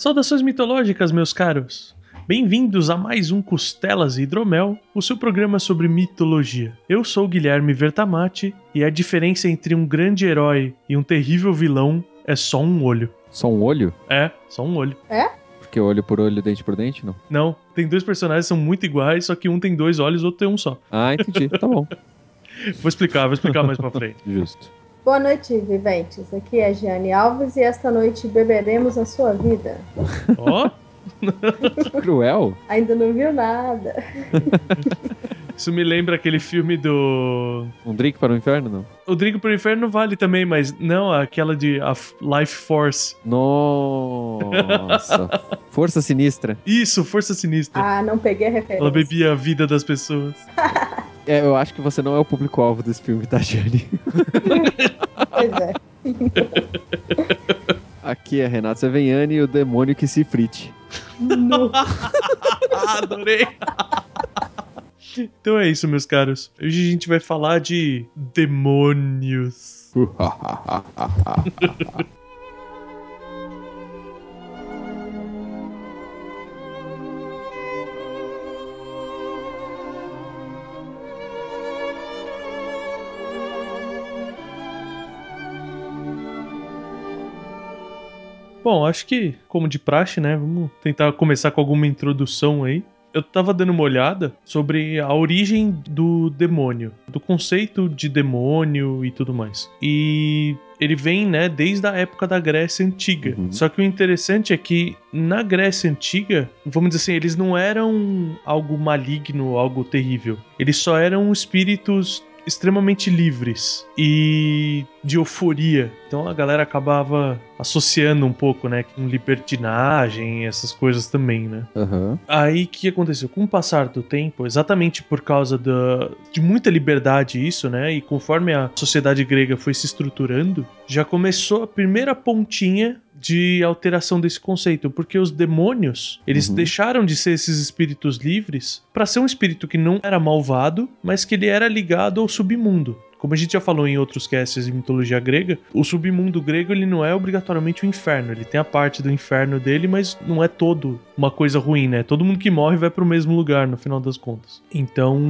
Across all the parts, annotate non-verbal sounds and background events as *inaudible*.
Saudações mitológicas, meus caros! Bem-vindos a mais um Costelas e Hidromel, o seu programa sobre mitologia. Eu sou Guilherme Vertamati e a diferença entre um grande herói e um terrível vilão é só um olho. Só um olho? É, só um olho. Porque olho por olho, dente por dente, não? Não, tem dois personagens que são muito iguais, só que um tem dois olhos, o outro tem um só. Ah, entendi. tá bom. *laughs* Vou explicar, vou explicar mais pra frente. Justo. Boa noite, viventes. Aqui é Giane Alves e esta noite beberemos a sua vida. Ó, *laughs* Cruel? Ainda não viu nada. isso me lembra aquele filme do. Um drink para o inferno, não? O Drink pro Inferno vale também, mas não aquela de a Life Force. Nossa. *laughs* Força sinistra. Isso, Força Sinistra. Ah, não peguei a referência. Ela bebia a vida das pessoas. *laughs* É, eu acho que você não é o público-alvo desse filme, tá, Jane? Pois é. Aqui é Renato Seveniani e o demônio que se frite. *laughs* Adorei! então é isso, meus caros. Hoje a gente vai falar de demônios. *laughs* Bom, acho que, como de praxe, né? Vamos tentar começar com alguma introdução aí. Eu tava dando uma olhada sobre a origem do demônio, do conceito de demônio e tudo mais. E ele vem, né, desde a época da Grécia Antiga. Uhum. Só que o interessante é que na Grécia Antiga, vamos dizer assim, eles não eram algo maligno, algo terrível. Eles só eram espíritos extremamente livres e de euforia. Então a galera acabava associando um pouco, né, com libertinagem, essas coisas também, né? Aham. Aí o que aconteceu? Com o passar do tempo, exatamente por causa da, de muita liberdade isso, né? E conforme a sociedade grega foi se estruturando, já começou a primeira pontinha de alteração desse conceito, porque os demônios, eles Uhum. deixaram de ser esses espíritos livres para ser um espírito que não era malvado, mas que ele era ligado ao submundo. Como a gente já falou em outros casts de mitologia grega, o submundo grego ele não é obrigatoriamente o inferno. Ele tem a parte do inferno dele, mas não é todo uma coisa ruim, né? Todo mundo que morre vai pro mesmo lugar no final das contas. Então,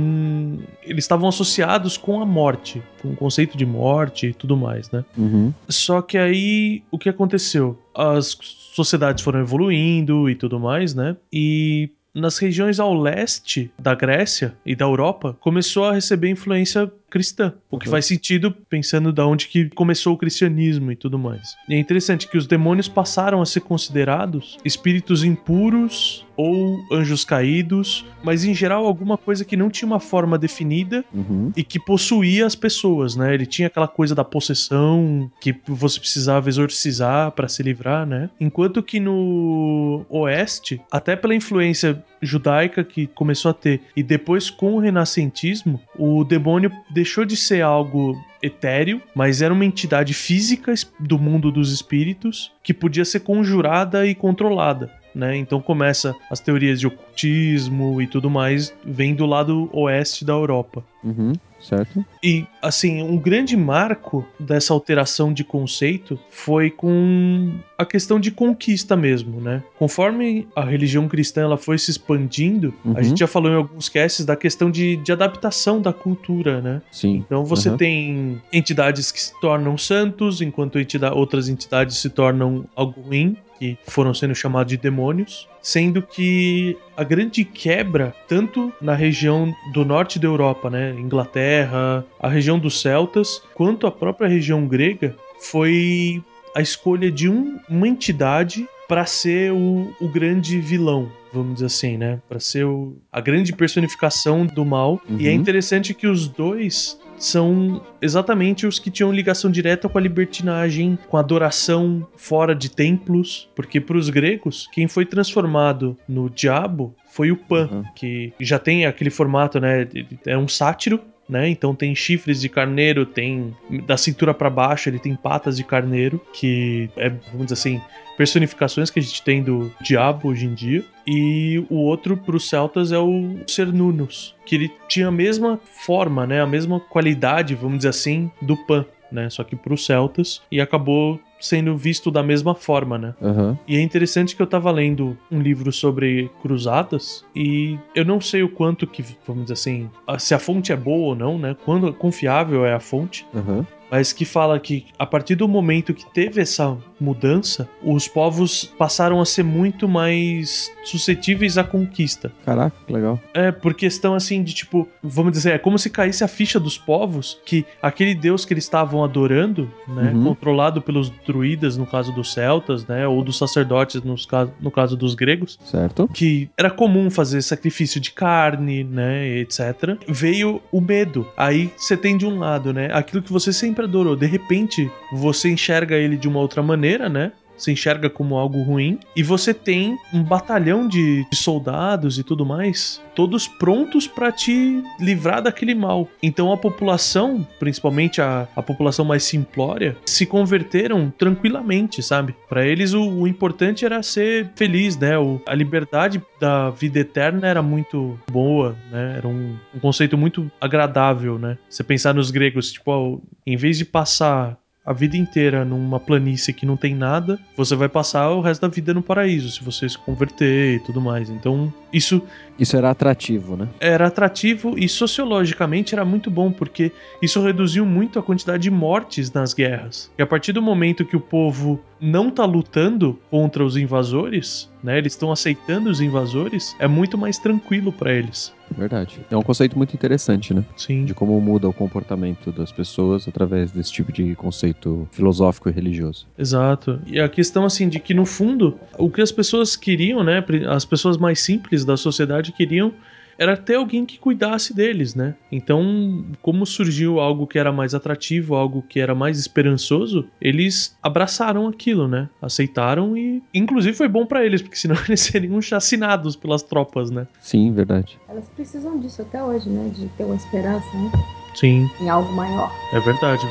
eles estavam associados com a morte, com o conceito de morte e tudo mais, né? Uhum. Só que aí o que aconteceu? As sociedades foram evoluindo e tudo mais, né? E nas regiões ao leste da Grécia e da Europa começou a receber influência cristã, o que Uhum. faz sentido pensando da onde que começou o cristianismo e tudo mais. E é interessante que os demônios passaram a ser considerados espíritos impuros ou anjos caídos, mas em geral alguma coisa que não tinha uma forma definida Uhum. e que possuía as pessoas, né? Ele tinha aquela coisa da possessão que você precisava exorcizar pra se livrar, né? Enquanto que no oeste, até pela influência judaica que começou a ter e depois com o renascentismo, o demônio deixou de ser algo etéreo, mas era uma entidade física do mundo dos espíritos que podia ser conjurada e controlada. Né? Então começa as teorias de ocultismo e tudo mais, vem do lado oeste da Europa. Uhum. Certo? E, assim, um grande marco dessa alteração de conceito foi com a questão de conquista mesmo, né? Conforme a religião cristã ela foi se expandindo, Uhum. a gente já falou em alguns casts da questão de, de adaptação da cultura, né? Sim. Então você Uhum. tem entidades que se tornam santos, enquanto entida- outras entidades se tornam algo ruim, que foram sendo chamados de demônios. Sendo que a grande quebra, tanto na região do norte da Europa, né, Inglaterra, a região dos celtas, quanto a própria região grega, foi a escolha de um- uma entidade para ser o, o grande vilão, vamos dizer assim, né? Para ser o- a grande personificação do mal. E é Uhum. interessante que os dois são exatamente os que tinham ligação direta com a libertinagem, com a adoração fora de templos, porque para os gregos, quem foi transformado no diabo foi o Pan, Uhum. que já tem aquele formato, né? É um sátiro. Né? Então tem chifres de carneiro, tem da cintura para baixo ele tem patas de carneiro, que é, vamos dizer assim, personificações que a gente tem do diabo hoje em dia. E o outro para os celtas é o Cernunnos, que ele tinha a mesma forma, né? A mesma qualidade, vamos dizer assim, do Pan, né? Só que para os celtas e acabou sendo visto da mesma forma, né? Aham. E é interessante que eu tava lendo um livro sobre cruzadas e eu não sei o quanto que, vamos dizer assim, se a fonte é boa ou não, né? Quando confiável é a fonte, Aham. Mas que fala que a partir do momento que teve essa mudança, os povos passaram a ser muito mais suscetíveis à conquista. Caraca, que legal. É, por questão assim de tipo, vamos dizer, é como se caísse a ficha dos povos que aquele deus que eles estavam adorando, né, Uhum. controlado pelos druidas no caso dos celtas, né, ou dos sacerdotes nos caso, no caso dos gregos, Certo? que era comum fazer sacrifício de carne, né, etc. Veio o medo. Aí você tem de um lado, né, aquilo que você sempre adorou, de repente você enxerga ele de uma outra maneira, né? Você enxerga como algo ruim e você tem um batalhão de, soldados e tudo mais, todos prontos pra te livrar daquele mal. Então a população, principalmente a, a população mais simplória, se converteram tranquilamente, sabe? Pra eles o, o importante era ser feliz, né? O, a liberdade da vida eterna era muito boa, né? Era um, um conceito muito agradável, né? Você pensar nos gregos, tipo, ó, em vez de passar a vida inteira numa planície que não tem nada, você vai passar o resto da vida no paraíso, se você se converter e tudo mais. Então, isso Isso era atrativo, né? era atrativo e sociologicamente era muito bom, porque isso reduziu muito a quantidade de mortes nas guerras. E a partir do momento que o povo não tá lutando contra os invasores, né, eles estão aceitando os invasores, é muito mais tranquilo pra eles. Verdade. É um conceito muito interessante, né? Sim. De como muda o comportamento das pessoas através desse tipo de conceito filosófico e religioso. Exato. E a questão, assim, de que no fundo, o que as pessoas queriam, né? As pessoas mais simples da sociedade queriam era ter alguém que cuidasse deles, né? Então, como surgiu algo que era mais atrativo, algo que era mais esperançoso, eles abraçaram aquilo, né? Aceitaram e, inclusive, foi bom pra eles, porque senão *laughs* eles seriam chacinados pelas tropas, né? Sim, verdade. Elas precisam disso até hoje, né? De ter uma esperança né? Sim, em algo maior. é verdade.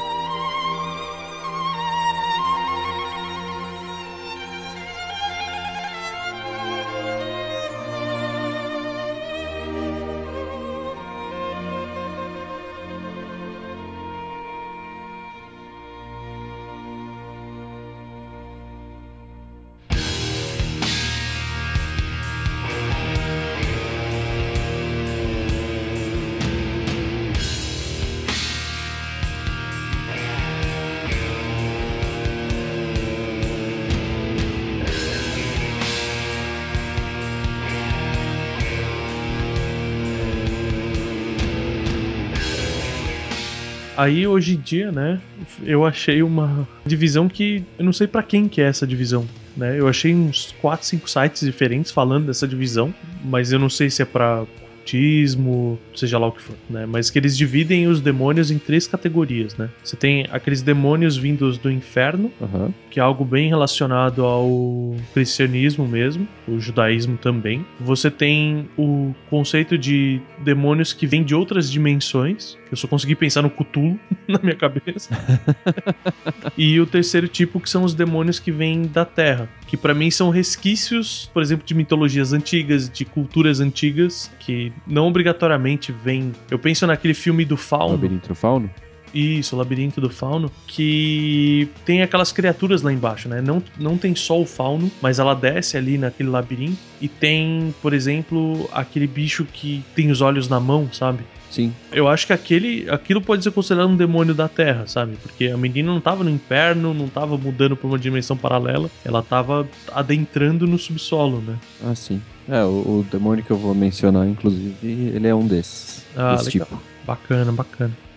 Aí hoje em dia, né, eu achei uma divisão que eu não sei pra quem que é essa divisão, né? Eu achei uns 4, 5 sites diferentes falando dessa divisão, mas eu não sei se é pra cultismo, seja lá o que for, né? Mas que eles dividem os demônios em três categorias, né? Você tem aqueles demônios vindos do inferno, Aham. que é algo bem relacionado ao cristianismo mesmo, o judaísmo também. Você tem o conceito de demônios que vêm de outras dimensões. Eu só consegui pensar no Cthulhu *laughs* na minha cabeça. *laughs* e o terceiro tipo que são os demônios que vêm da Terra, que para mim são resquícios, por exemplo, de mitologias antigas, de culturas antigas, que não obrigatoriamente vêm. Eu penso naquele filme do Fauno. Labirinto do Fauno? Isso, o Labirinto do Fauno, que tem aquelas criaturas lá embaixo, né? Não, não tem só o fauno, mas ela desce ali naquele labirinto e tem, por exemplo, aquele bicho que tem os olhos na mão, sabe? Sim. Eu acho que aquele, aquilo pode ser considerado um demônio da Terra, sabe? Porque a menina não tava no inferno, não tava mudando pra uma dimensão paralela, ela tava adentrando no subsolo, né? Ah, sim. É, o, o demônio que eu vou mencionar, inclusive, ele é um desses. Ah, desse legal. tipo. Bacana, bacana.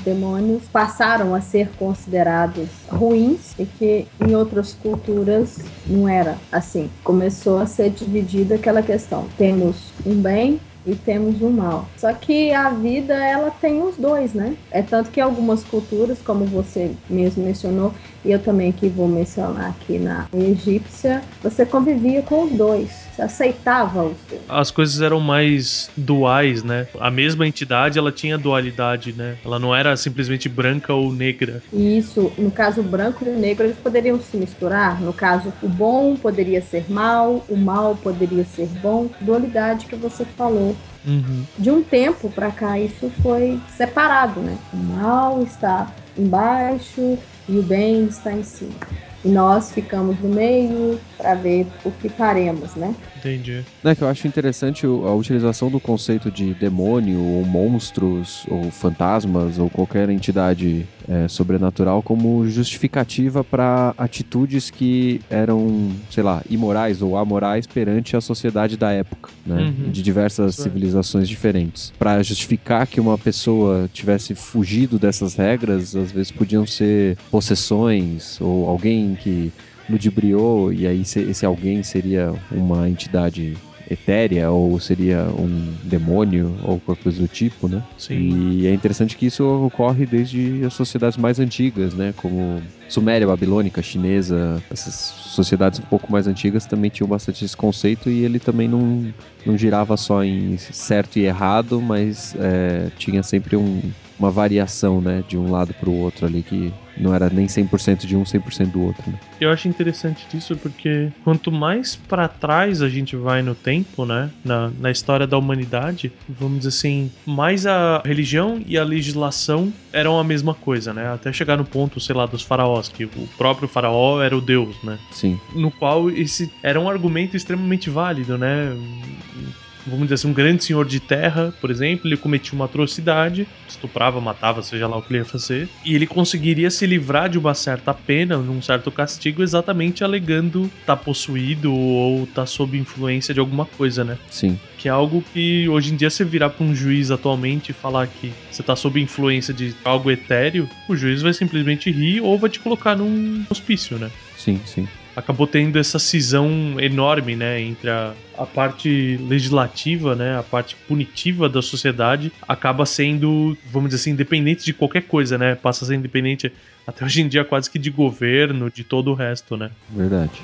Demônios passaram a ser considerados ruins e que em outras culturas não era assim. Começou a ser dividida aquela questão: temos um bem e temos um mal. Só que a vida ela tem os dois, né? É tanto que algumas culturas, como você mesmo mencionou, e eu também que vou mencionar aqui na egípcia, você convivia com os dois, você aceitava os dois. As coisas eram mais duais, né? A mesma entidade, ela tinha dualidade, né? Ela não era simplesmente branca ou negra. E isso, no caso branco e negro, eles poderiam se misturar. No caso, o bom poderia ser mal, o mal poderia ser bom. Dualidade que você falou. Uhum. De um tempo para cá, isso foi separado, né? O mal está embaixo e o bem está em cima. Nós ficamos no meio para ver o que faremos, né? Entendi. Não, é que eu acho interessante a utilização do conceito de demônio, ou monstros, ou fantasmas, ou qualquer entidade é, sobrenatural como justificativa para atitudes que eram, sei lá, imorais ou amorais perante a sociedade da época, né? Uhum. De diversas Isso é. civilizações diferentes. Para justificar que uma pessoa tivesse fugido dessas regras, às vezes podiam ser possessões, ou alguém que ludibriou, e aí se- esse alguém seria uma entidade etérea, ou seria um demônio, ou qualquer coisa do tipo, né? Sim. E é interessante que isso ocorre desde as sociedades mais antigas, né? Como Suméria, Babilônica, Chinesa, essas sociedades um pouco mais antigas também tinham bastante esse conceito e ele também não, não girava só em certo e errado, mas é, tinha sempre um- uma variação, né? De um lado para o outro ali, que não era nem 100% de um, 100% do outro, né? Eu acho interessante disso porque quanto mais pra trás a gente vai no tempo, né, na, na história da humanidade, vamos dizer assim, mais a religião e a legislação eram a mesma coisa, né? Até chegar no ponto, sei lá, dos faraós, que o próprio faraó era o deus, né? Sim. no qual esse era um argumento extremamente válido, né? Vamos dizer assim, um grande senhor de terra, por exemplo, ele cometia uma atrocidade, estuprava, matava, seja lá o que ele ia fazer, e ele conseguiria se livrar de uma certa pena, num certo castigo, exatamente alegando estar possuído ou estar sob influência de alguma coisa, né? Sim. Que é algo que hoje em dia você virar pra um juiz atualmente e falar que você tá sob influência de algo etéreo, o juiz vai simplesmente rir ou vai te colocar num hospício, né? Sim, sim. Acabou tendo essa cisão enorme, né, entre a, a parte legislativa, né, a parte punitiva da sociedade, acaba sendo, vamos dizer assim, independente de qualquer coisa, né, passa a ser independente até hoje em dia quase que de governo, de todo o resto, né. Verdade.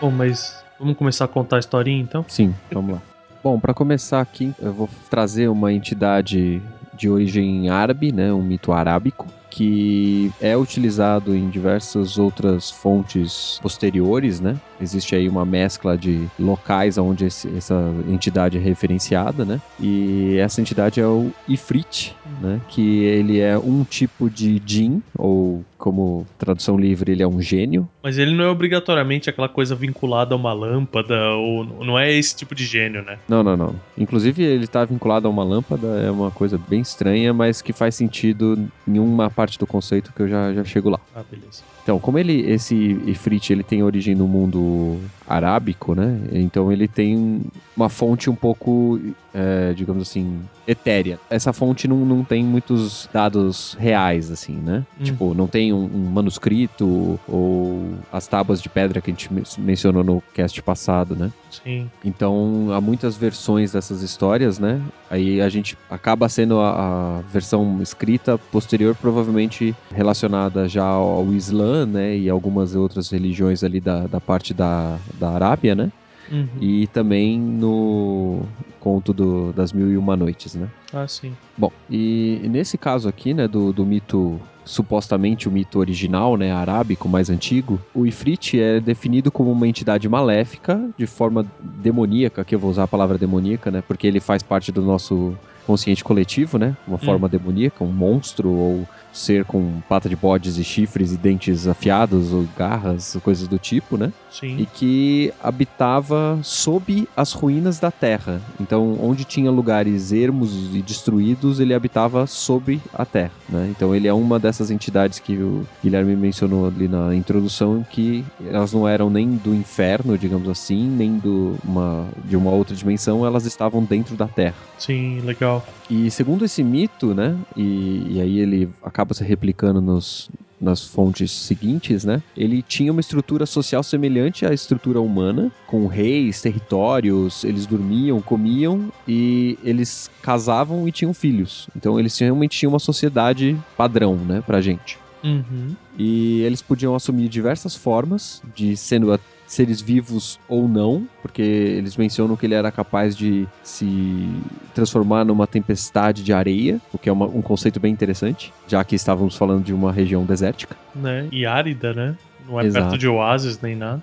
Bom, mas vamos começar a contar a historinha então? Sim, vamos lá. Bom, para começar aqui, eu vou trazer uma entidade de origem árabe, né, um mito arábico, que é utilizado em diversas outras fontes posteriores, né? Existe aí uma mescla de locais onde esse- essa entidade é referenciada, né? E essa entidade é o Ifrit, né? Que ele é um tipo de jinn, ou como tradução livre, ele é um gênio, Mas ele não é obrigatoriamente aquela coisa vinculada a uma lâmpada, ou não é esse tipo de gênio, né? Não, não, não. Inclusive, ele tá vinculado a uma lâmpada, é uma coisa bem estranha, mas que faz sentido em uma parte do conceito que eu já, já chego lá. Ah, beleza. Então, como ele, esse Ifrit, ele tem origem no mundo arábico, né? Então ele tem uma fonte um pouco é, digamos assim, etérea. Essa fonte não, não tem muitos dados reais, assim, né? Hum. Tipo, não tem um, um manuscrito ou as tábuas de pedra que a gente men- mencionou no cast passado, né? Sim. Então, há muitas versões dessas histórias, né? Aí a gente acaba sendo a, a versão escrita posterior, provavelmente relacionada já ao Islã, né? E algumas outras religiões ali da, da parte da, da Arábia, né? Uhum. E também no conto do, das Mil e Uma Noites, né? Ah, sim. Bom, e nesse caso aqui, né, do, do mito, supostamente o mito original, né, arábico mais antigo, o Ifrit é definido como uma entidade maléfica, de forma demoníaca, que eu vou usar a palavra demoníaca, né, porque ele faz parte do nosso consciente coletivo, né, uma forma demoníaca, um monstro ou ser com pata de bodes e chifres e dentes afiados ou garras, coisas do tipo, né? Sim. e que habitava sob as ruínas da terra. Então, onde tinha lugares ermos e destruídos, ele habitava sob a terra. Né? Então, ele é uma dessas entidades que o Guilherme mencionou ali na introdução, que elas não eram nem do inferno, digamos assim, nem do uma, de uma outra dimensão, elas estavam dentro da terra. Sim, legal. E segundo esse mito, né, e, e aí ele acaba se replicando nos, nas fontes seguintes, né, ele tinha uma estrutura social semelhante à estrutura humana, com reis, territórios, eles dormiam, comiam e eles casavam e tinham filhos. Então eles realmente tinham uma sociedade padrão, né, pra gente. Uhum. E eles podiam assumir diversas formas, de sendo seres vivos ou não, porque eles mencionam que ele era capaz de se transformar numa tempestade de areia, o que é uma- um conceito bem interessante, já que estávamos falando de uma região desértica. Né? E árida, né? Não é Exato. perto de oásis nem nada.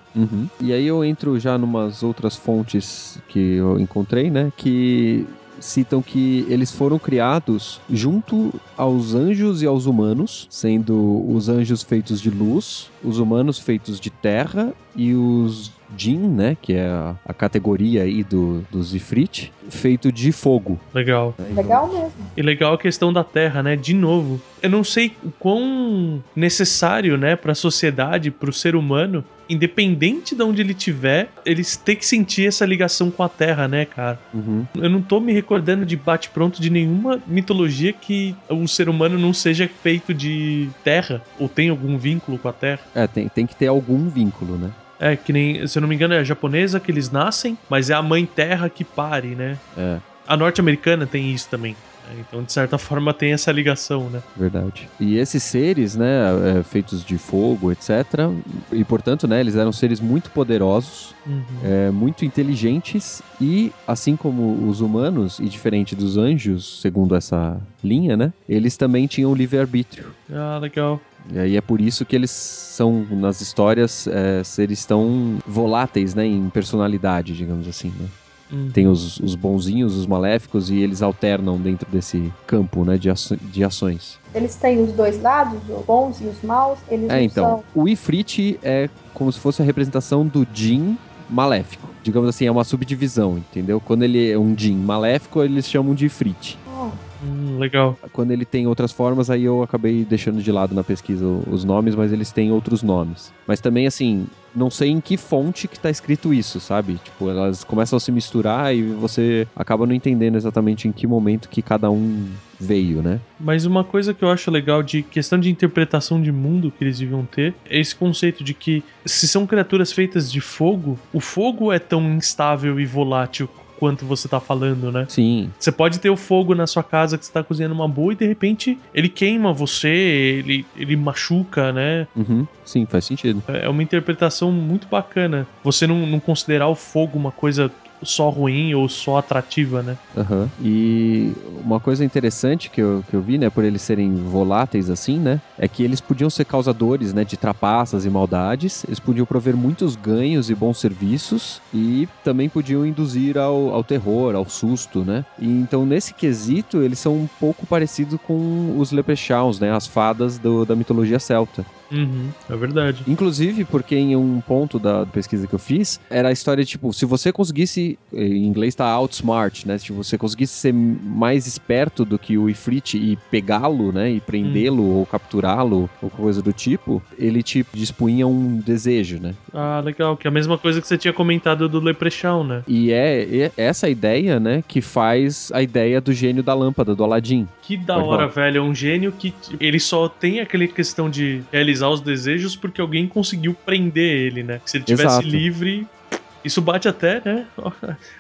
E aí eu entro já numas outras fontes que eu encontrei, né, que citam que eles foram criados junto aos anjos e aos humanos, sendo os anjos feitos de luz, os humanos feitos de terra e os Jin, né, que é a, a categoria aí do, dos Ifrit, feito de fogo. Legal. Legal mesmo. E legal a questão da terra, né? De novo, eu não sei o quão necessário, né, pra sociedade, pro ser humano, independente de onde ele tiver, eles têm que sentir essa ligação com a terra, né, cara? Uhum. Eu não tô me recordando de bate-pronto de nenhuma mitologia que o ser humano não seja feito de terra, ou tem algum vínculo com a terra. É, tem, tem que ter algum vínculo, né? É, que nem, se eu não me engano, é a japonesa que eles nascem, mas é a mãe terra que pare, né? É, A norte-americana tem isso também. né? Então, de certa forma, tem essa ligação, né? Verdade. E esses seres, né, é, feitos de fogo, etc. E portanto, né, eles eram seres muito poderosos, Uhum. é, muito inteligentes e, assim como os humanos e diferente dos anjos, segundo essa linha, né, eles também tinham livre-arbítrio. Ah, legal. E aí é por isso que eles são, nas histórias, é, seres tão voláteis, né, em personalidade, digamos assim, né. Uhum. Tem os, os bonzinhos, os maléficos, e eles alternam dentro desse campo, né, de, aço- de ações. Eles têm os dois lados, os bons e os maus. Eles É, então, são. o Ifrit é como se fosse a representação do Jin maléfico. Digamos assim, é uma subdivisão, entendeu? Quando ele é um Jin maléfico, eles chamam de Ifrit. Oh, Hum, legal. Quando ele tem outras formas, aí eu acabei deixando de lado na pesquisa os nomes, mas eles têm outros nomes. Mas também, assim, não sei em que fonte que tá escrito isso, sabe? Tipo, elas começam a se misturar e você acaba não entendendo exatamente em que momento que cada um veio, né? Mas uma coisa que eu acho legal de questão de interpretação de mundo que eles deviam ter é esse conceito de que se são criaturas feitas de fogo, o fogo é tão instável e volátil quanto você tá falando, né? Sim, Você pode ter o fogo na sua casa que você tá cozinhando uma boa e de repente ele queima você, ele, ele machuca, né? uhum, sim, faz sentido. É uma interpretação muito bacana. Você não, não considerar o fogo uma coisa só ruim ou só atrativa, né? Aham. E uma coisa interessante que eu, que eu vi, né, por eles serem voláteis assim, né, é que eles podiam ser causadores, né, de trapaças e maldades, eles podiam prover muitos ganhos e bons serviços e também podiam induzir ao, ao terror, ao susto, né. E então, nesse quesito, eles são um pouco parecidos com os leprechauns, né, as fadas do- da mitologia celta. Uhum, é verdade. Inclusive, porque em um ponto da pesquisa que eu fiz, era a história, tipo, se você conseguisse conseguir, em inglês tá outsmart, né? Se você conseguisse ser mais esperto do que o Ifrit e pegá-lo, né? E prendê-lo ou capturá-lo ou coisa do tipo, ele te dispunha um desejo, né? Ah, legal. Que é a mesma coisa que você tinha comentado do Leprechaun, né? E é, é essa ideia, né, que faz a ideia do gênio da lâmpada, do Aladdin. Que da Pode hora, falar. velho. É um gênio que ele só tem aquela questão de realizar os desejos porque alguém conseguiu prender ele, né? Se ele tivesse Exato. livre. Isso bate até, né?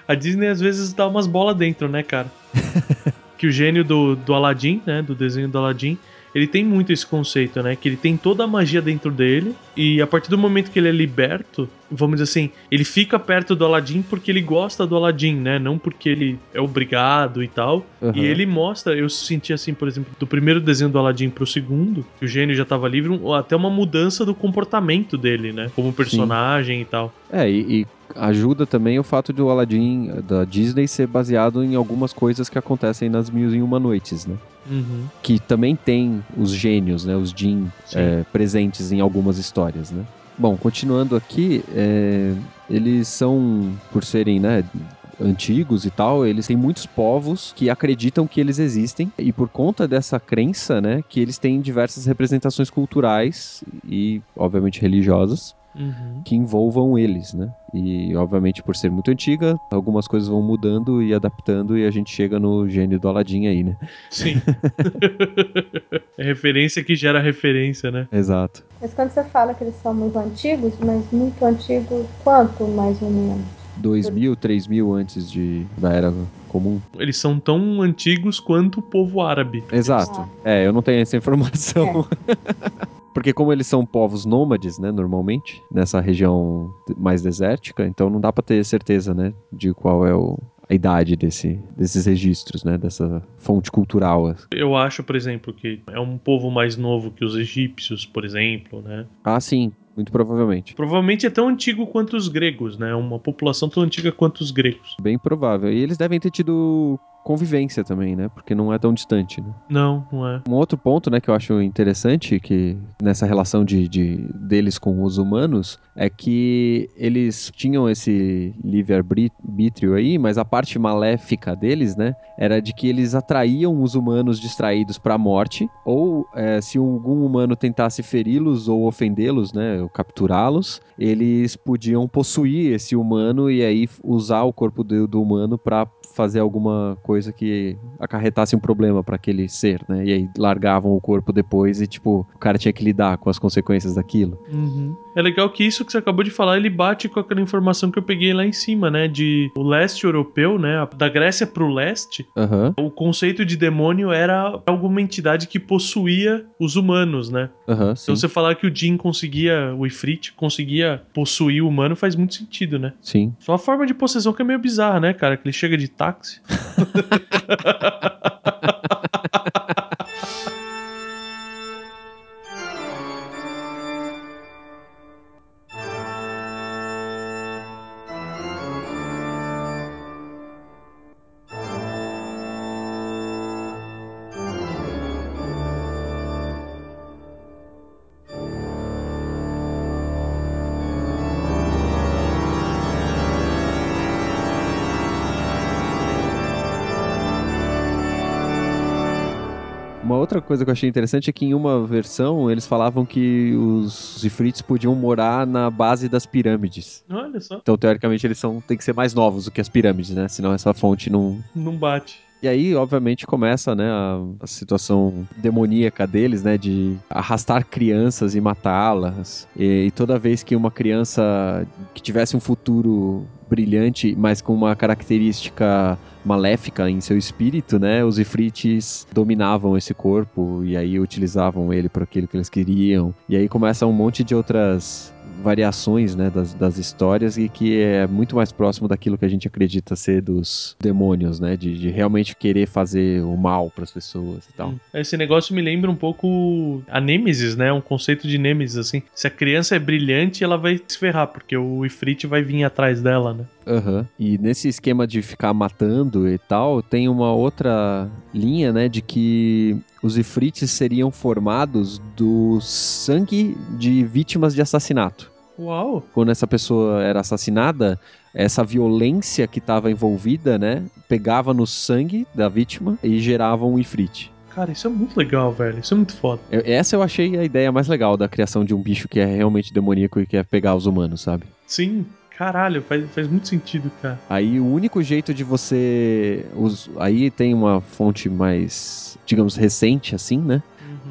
A Disney às vezes dá umas bolas dentro, né, cara? *laughs* que o gênio do, do Aladdin, né? Do desenho do Aladdin. Ele tem muito esse conceito, né? Que ele tem toda a magia dentro dele. E a partir do momento que ele é liberto, vamos dizer assim, ele fica perto do Aladdin porque ele gosta do Aladdin, né? Não porque ele é obrigado e tal. Aham. E ele mostra, eu senti assim, por exemplo, do primeiro desenho do Aladdin pro segundo, que o gênio já tava livre, até uma mudança do comportamento dele, né? Como personagem e tal. É, e, e ajuda também o fato de o Aladdin da Disney ser baseado em algumas coisas que acontecem nas Mil e Uma Noites, né? Uhum. Que também tem os gênios, né? Os Jin é, presentes em algumas histórias, né? Bom, continuando aqui, é, eles são, por serem, né? Antigos e tal, eles têm muitos povos que acreditam que eles existem, e por conta dessa crença, né, que eles têm diversas representações culturais e, obviamente, religiosas Uhum. que envolvam eles, né? E obviamente por ser muito antiga, algumas coisas vão mudando e adaptando e a gente chega no gênio do Aladdin aí, né? Sim. *laughs* é referência que gera referência, né? Exato. Mas quando você fala que eles são muito antigos, mas muito antigo, quanto mais ou menos? Dois mil, três mil antes de da era comum. Eles são tão antigos quanto o povo árabe. Exato. É, eu não tenho essa informação. *laughs* Porque como eles são povos nômades, né, normalmente, nessa região mais desértica, então não dá pra ter certeza, né, de qual é o, a idade desse, desses registros, né, dessa fonte cultural. Eu acho, por exemplo, que é um povo mais novo que os egípcios, por exemplo, né? Ah, sim, muito provavelmente. Provavelmente é tão antigo quanto os gregos, né? Uma população tão antiga quanto os gregos. Bem provável. E eles devem ter tido convivência também, né? Porque não é tão distante, né? Não, não é. Um outro ponto, né, que eu acho interessante que nessa relação de, de- deles com os humanos é que eles tinham esse livre-arbítrio aí, mas a parte maléfica deles, né, era de que eles atraíam os humanos distraídos para a morte, ou é, se algum humano tentasse feri-los ou ofendê-los, né, ou capturá-los, eles podiam possuir esse humano e aí usar o corpo do, do humano para fazer alguma coisa que acarretasse um problema para aquele ser, né? E aí largavam o corpo depois e tipo, o cara tinha que lidar com as consequências daquilo. Uhum. É legal que isso que você acabou de falar, ele bate com aquela informação que eu peguei lá em cima, né? De o leste europeu, né? Da Grécia pro leste, Aham, o conceito de demônio era alguma entidade que possuía os humanos, né? sim. Então você falar que o Jin conseguia, o Ifrit conseguia possuir o humano faz muito sentido, né? Sim. Só a forma de possessão que é meio bizarra, né, cara? Que ele chega de táxi. *laughs* coisa que eu achei interessante é que em uma versão eles falavam que os Ifrits podiam morar na base das pirâmides. Olha só, Então, teoricamente, eles são, tem que ser mais novos do que as pirâmides, né? Senão essa fonte não, não bate. E aí, obviamente, começa, né, a, a situação demoníaca deles, né, de arrastar crianças e matá-las. E, e toda vez que uma criança que tivesse um futuro brilhante, mas com uma característica maléfica em seu espírito, né, os Ifrites dominavam esse corpo e aí utilizavam ele para aquilo que eles queriam. E aí começa um monte de outras variações, né, das, das histórias e que é muito mais próximo daquilo que a gente acredita ser dos demônios, né, de, de realmente querer fazer o mal para as pessoas e tal. Esse negócio me lembra um pouco a Nêmesis, né? Um conceito de Nêmesis, assim. Se a criança é brilhante, ela vai se ferrar, porque o Ifrit vai vir atrás dela, né? Aham. E nesse esquema de ficar matando e tal, tem uma outra linha, né, de que os ifrites seriam formados do sangue de vítimas de assassinato. Uau! Quando essa pessoa era assassinada, essa violência que estava envolvida, né, pegava no sangue da vítima e gerava um ifrit. Cara, isso é muito legal, velho. Isso é muito foda. Eu- Essa eu achei a ideia mais legal da criação de um bicho que é realmente demoníaco e quer pegar os humanos, sabe? Sim, caralho, faz, faz muito sentido, cara. Aí o único jeito de você. os- aí tem uma fonte mais, digamos, recente, assim, né?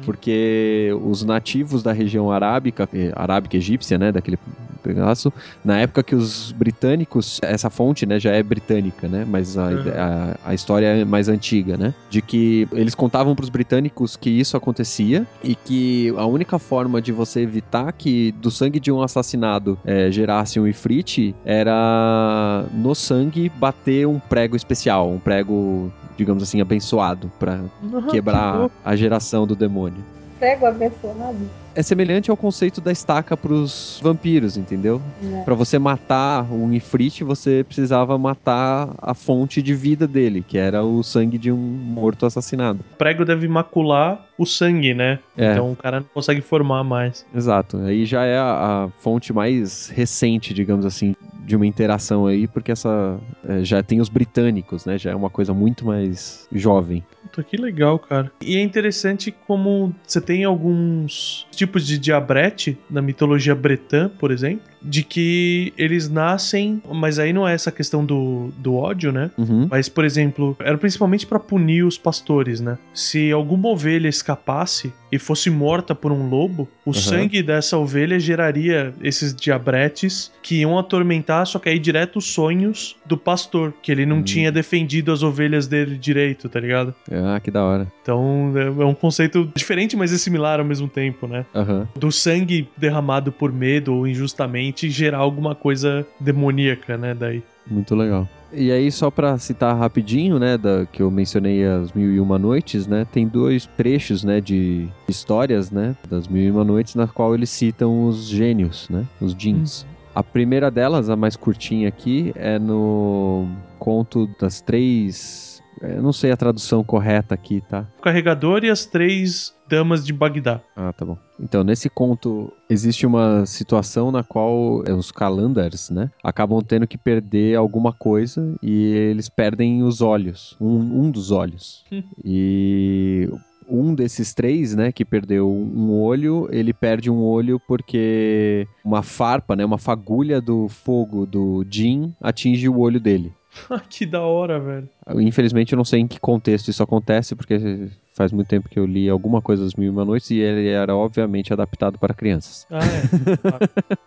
Porque os nativos da região arábica, eh, arábica egípcia, né, daquele pedaço, na época que os britânicos, essa fonte, né, já é britânica, né, mas a, Uhum. a, a história é mais antiga, né, de que eles contavam para os britânicos que isso acontecia e que a única forma de você evitar que do sangue de um assassinado eh, gerasse um ifrit era no sangue bater um prego especial, um prego, digamos assim, abençoado para que quebrar a geração do demônio. Prego abençoado. É semelhante ao conceito da estaca pros vampiros, entendeu? né? Pra você matar um ifrit, você precisava matar a fonte de vida dele, que era o sangue de um morto assassinado. O prego deve macular o sangue, né? É. Então o cara não consegue formar mais. Exato. Aí já é a, a fonte mais recente, digamos assim, de uma interação aí, porque essa é, já tem os britânicos, né? Já é uma coisa muito mais jovem. Puta, que legal, cara. E é interessante como você tem alguns tipos de diabrete na mitologia bretã, por exemplo, de que eles nascem, mas aí não é essa questão do, do ódio, né? Uhum. Mas, por exemplo, era principalmente pra punir os pastores, né? Se alguma ovelha escapasse e fosse morta por um lobo, o sangue dessa ovelha geraria esses diabretes que iam atormentar, só que aí direto os sonhos do pastor, que ele não Hum. tinha defendido as ovelhas dele direito, tá ligado? Ah, que da hora. Então é é um conceito diferente, mas é similar ao mesmo tempo, né? Aham. Do sangue derramado por medo ou injustamente gerar alguma coisa demoníaca, né? Daí. Muito legal. E aí, só pra citar rapidinho, né, da, que eu mencionei as Mil e Uma Noites, né, tem dois trechos, né, de histórias, né, das Mil e Uma Noites, na qual eles citam os gênios, né, os jeans. A primeira delas, a mais curtinha aqui, é no conto das três... Eu não sei a tradução correta aqui, tá? O carregador e as três damas de Bagdá. Ah, tá bom. Então, nesse conto, existe uma situação na qual é, os Kalandars, né, acabam tendo que perder alguma coisa e eles perdem os olhos, um, um dos olhos. Hum. E um desses três, né, que perdeu um olho, ele perde um olho porque uma farpa, né, uma fagulha do fogo do Jin atinge o olho dele. *laughs* que da hora, velho. Infelizmente eu não sei em que contexto isso acontece, porque faz muito tempo que eu li alguma coisa das Mil e Uma Noites e ele era obviamente adaptado para crianças. Ah,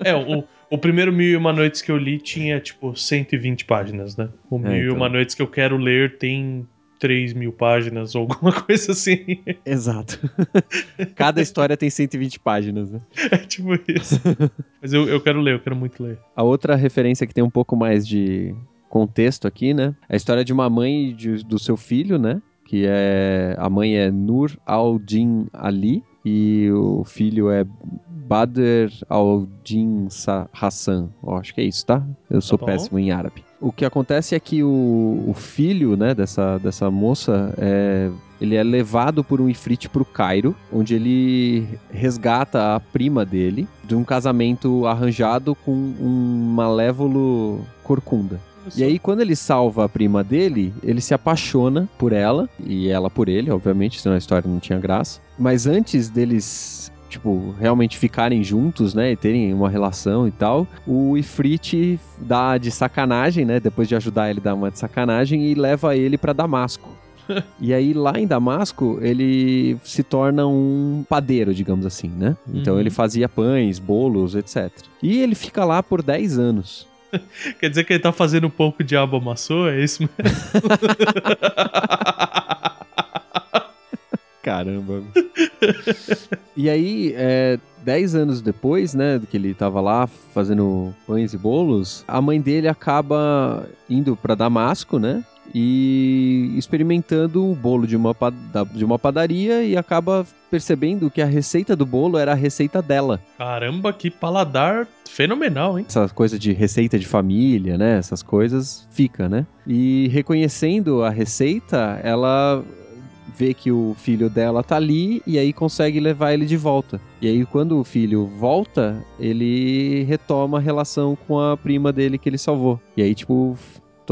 é. *laughs* é, o, o primeiro Mil e Uma Noites que eu li tinha, tipo, 120 páginas, né? O Mil e então. Uma Noites que eu quero ler tem 3 mil páginas ou alguma *laughs* coisa assim. Exato. Cada história tem 120 páginas, né? É tipo isso. Mas eu, eu quero ler, eu quero muito ler. A outra referência que tem um pouco mais de contexto aqui, né? É a história de uma mãe e de- do seu filho, né? Que é. A mãe é Nur al-Din Ali e o filho é Badr al-Din Sa- Hassan. Ó, acho que é isso, tá? Eu sou bom. péssimo em árabe. O que acontece é que o, o filho, né, dessa, dessa moça, é, ele é levado por um ifrit pro Cairo, onde ele resgata a prima dele de um casamento arranjado com um malévolo corcunda. E aí, quando ele salva a prima dele, ele se apaixona por ela, e ela por ele, obviamente, senão a história não tinha graça. Mas antes deles, tipo, realmente ficarem juntos, né, e terem uma relação e tal, o Ifrit dá de sacanagem, né, depois de ajudar ele, dá uma de sacanagem e leva ele pra Damasco. *laughs* E aí, lá em Damasco, ele se torna um padeiro, digamos assim, né? Então Uhum. ele fazia pães, bolos, etc. E ele fica lá por 10 anos. *laughs* Quer dizer que ele tá fazendo um pouco de amassou? É isso mesmo? *laughs* Caramba. e aí, é, dez anos depois, né, que ele tava lá fazendo pães e bolos, a mãe dele acaba indo pra Damasco, né? E experimentando o bolo de uma, de uma padaria e acaba percebendo que a receita do bolo era a receita dela. Caramba, que paladar fenomenal, hein? Essa coisa de receita de família, né? Essas coisas fica, né? E reconhecendo a receita, ela vê que o filho dela tá ali e aí consegue levar ele de volta. E aí, quando o filho volta, ele retoma a relação com a prima dele que ele salvou. E aí, tipo,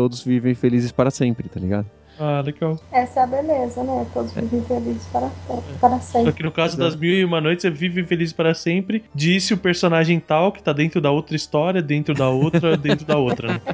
todos vivem felizes para sempre, tá ligado? Ah, legal. Essa é a beleza, né? Todos vivem felizes para, para Só sempre. que no caso Exato. das Mil e Uma Noites, você vive feliz para sempre. Disse o personagem tal, que tá dentro da outra história, dentro da outra, *laughs* dentro da outra. Né? *laughs*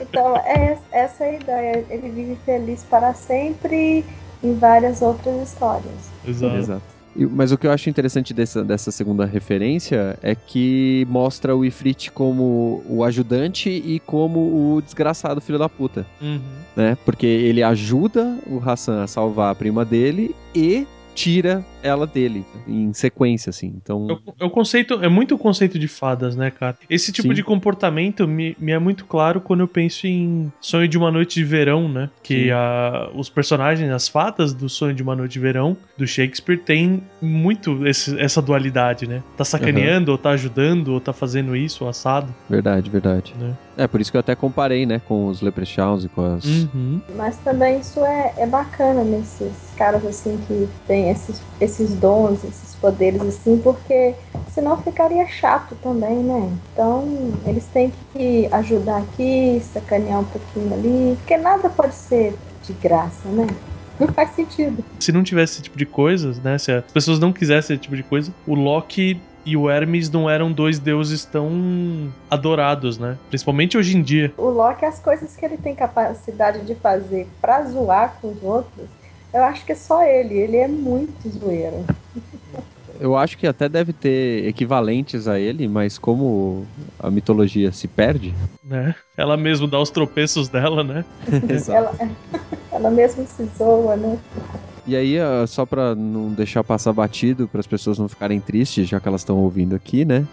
Então, é, essa é a ideia. Ele vive feliz para sempre em várias outras histórias. Exato. Exato. Mas o que eu acho interessante dessa, dessa segunda referência é que mostra o Ifrit como o ajudante e como o desgraçado filho da puta, Uhum. né? Porque ele ajuda o Hassan a salvar a prima dele e tira ela dele em sequência, assim. Então, É o, é o conceito, é muito o conceito de fadas, né, cara? Esse tipo Sim. de comportamento me, me é muito claro quando eu penso em Sonho de uma Noite de Verão, né? Que a, os personagens, as fadas do Sonho de uma Noite de Verão, do Shakespeare, tem muito esse- essa dualidade, né? Tá sacaneando, ou tá ajudando, ou tá fazendo isso, ou assado, verdade, verdade. né? É por isso que eu até comparei, né, com os Leprechauns e com as Uhum. Mas também isso é, é bacana nesses caras assim que tem esses, esses dons, esses poderes assim, porque senão ficaria chato também, né? Então eles têm que ajudar aqui, sacanear um pouquinho ali, porque nada pode ser de graça, né? Não faz sentido. Se não tivesse esse tipo de coisas, né? Se as pessoas não quisessem esse tipo de coisa, o Loki e o Hermes não eram dois deuses tão adorados, né? Principalmente hoje em dia. O Loki, as coisas que ele tem capacidade de fazer pra zoar com os outros, eu acho que é só ele. Ele é muito zoeiro. Eu acho que até deve ter equivalentes a ele, mas como a mitologia se perde, né? Ela mesmo dá os tropeços dela, né? *laughs* Ela, *laughs* ela mesmo se zoa, né? E aí, ah, só pra não deixar passar batido, para as pessoas não ficarem tristes, já que elas estão ouvindo aqui, né?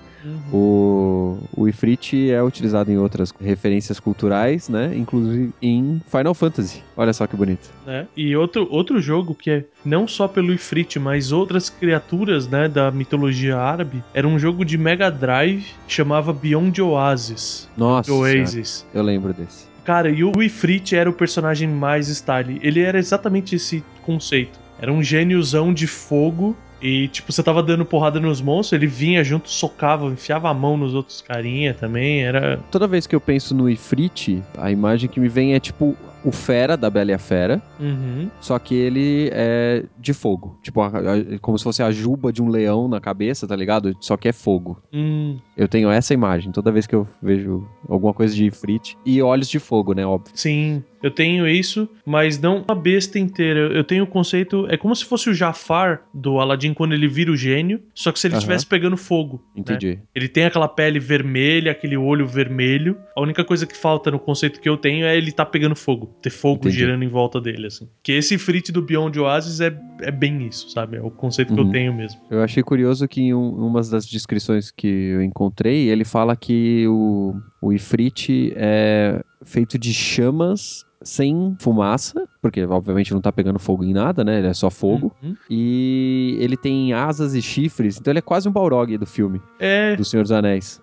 O, o Ifrit é utilizado em outras referências culturais, né? Inclusive em Final Fantasy. Olha só que bonito. né? E outro, outro jogo que é não só pelo Ifrit, mas outras criaturas, né, da mitologia árabe, era um jogo de Mega Drive que chamava Beyond Oasis. Nossa, Oasis. eu lembro desse. Cara, e o Ifrit era o personagem mais style. Ele era exatamente esse conceito. Era um gêniozão de fogo. E, tipo, você tava dando porrada nos monstros, ele vinha junto, socava, enfiava a mão nos outros carinha também. Era. Toda vez que eu penso no Ifrit, a imagem que me vem é tipo o Fera da Bela e a Fera, Uhum. só que ele é de fogo. Tipo, a- a- como se fosse a juba de um leão na cabeça, tá ligado? Só que é fogo. Hum, Eu tenho essa imagem toda vez que eu vejo alguma coisa de Ifrit. E olhos de fogo, né? Óbvio. sim, eu tenho isso, mas não a besta inteira. Eu tenho o conceito. É como se fosse o Jafar do Aladdin quando ele vira o gênio, só que se ele estivesse pegando fogo. né? Entendi. Ele tem aquela pele vermelha, aquele olho vermelho. A única coisa que falta no conceito que eu tenho é ele tá pegando fogo. Ter fogo Entendi. girando em volta dele, assim. Que esse Ifrit do Beyond Oasis é, é bem isso, sabe? É o conceito que Uhum. eu tenho mesmo. Eu achei curioso que em um, umas das descrições que eu encontrei, ele fala que o, o Ifrit é feito de chamas sem fumaça, porque obviamente não tá pegando fogo em nada, né? Ele é só fogo. Uhum. E ele tem asas e chifres, então ele é quase um Balrog do filme, É, do Senhor dos Anéis.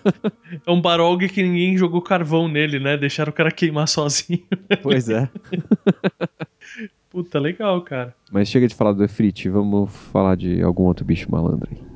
*laughs* é um Barog que ninguém jogou carvão nele, né? Deixaram o cara queimar sozinho. *laughs* pois é. Puta, legal, cara. Mas chega de falar do Ifrit, vamos falar de algum outro bicho malandro aí.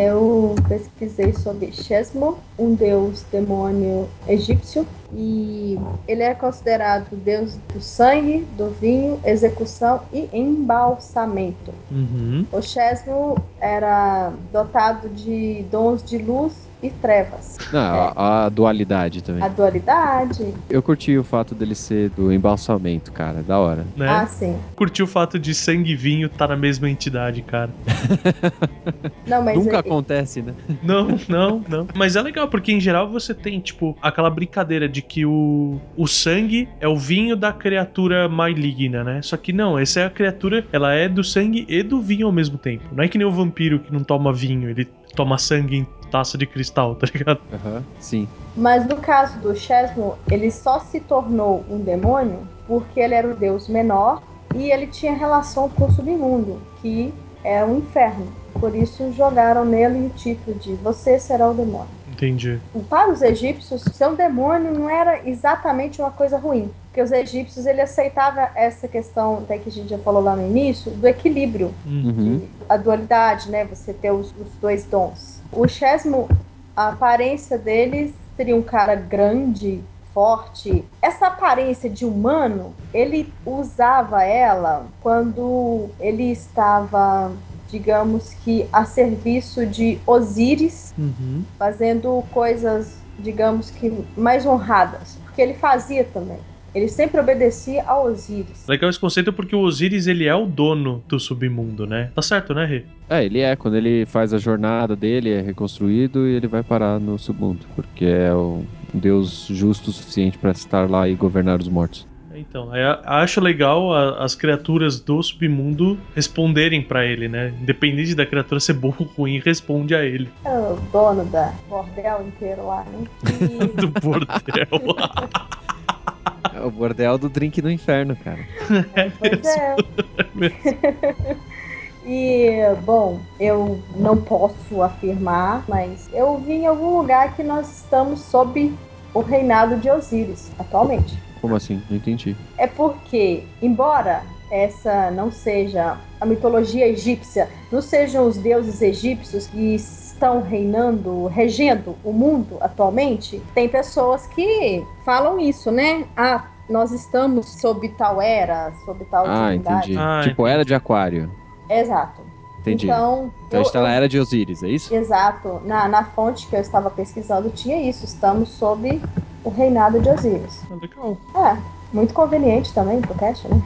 Eu pesquisei sobre Chesmo, um deus demônio egípcio, e ele é considerado deus do sangue, do vinho, execução e embalsamento. Uhum. O Chesmo era dotado de dons de luz e trevas. Não, a, a dualidade também. A dualidade, Eu curti o fato dele ser do embalsamento, cara, da hora. Né? ah, sim. Curti o fato de sangue e vinho tá na mesma entidade, cara. *laughs* Não, mas Nunca é- acontece, né? Não, não, não. Mas é legal, porque em geral você tem, tipo, aquela brincadeira de que o, o sangue é o vinho da criatura maligna, né? Só que não, essa é a criatura, ela é do sangue e do vinho ao mesmo tempo. Não é que nem o vampiro que não toma vinho, ele toma sangue em taça de cristal, tá ligado? Aham, sim. Mas no caso do Chesmo, ele só se tornou um demônio porque ele era o deus menor e ele tinha relação com o submundo, que é o inferno. Por isso jogaram nele o título de Você será o demônio. Entendi. Para os egípcios, ser um demônio não era exatamente uma coisa ruim. Porque os egípcios ele aceitava essa questão, até que a gente já falou lá no início, do equilíbrio, Uhum. a dualidade, né? Você ter os, os dois dons. O Chesmo, a aparência dele seria um cara grande, forte. Essa aparência de humano, ele usava ela quando ele estava, digamos que, a serviço de Osíris, Uhum. fazendo coisas, digamos que, mais honradas. Porque ele fazia também. Ele sempre obedecia a Osíris. Legal esse conceito porque o Osiris, ele é o dono do submundo, né? Tá certo, né, Rê? É, ele é. Quando ele faz a jornada dele, é reconstruído e ele vai parar no submundo. Porque é o- um deus justo o suficiente pra estar lá e governar os mortos. Então, aí a- acho legal as criaturas do submundo responderem pra ele, né? Independente da criatura ser boa ou ruim, responde a ele. Era o dono da bordel inteiro lá, né? E- *laughs* Do bordel. *laughs* É o bordel do drink do inferno, cara. *laughs* Pois é. *laughs* E, bom, eu não posso afirmar, mas eu vi em algum lugar que nós estamos sob o reinado de Osíris atualmente. Como assim? Não entendi. É porque, embora essa não seja a mitologia egípcia, não sejam os deuses egípcios que estão reinando, regendo o mundo atualmente, tem pessoas que falam isso, né? Ah, nós estamos sob tal era, sob tal Ah, divindade. entendi. Ah, tipo, era de aquário. Exato. Entendi. Então, Então a eu- gente tá na era de Osíris, é isso? Exato. Na, na fonte que eu estava pesquisando tinha isso. Estamos sob o reinado de Osíris. Ah, Legal. É, muito conveniente também pro cast, né?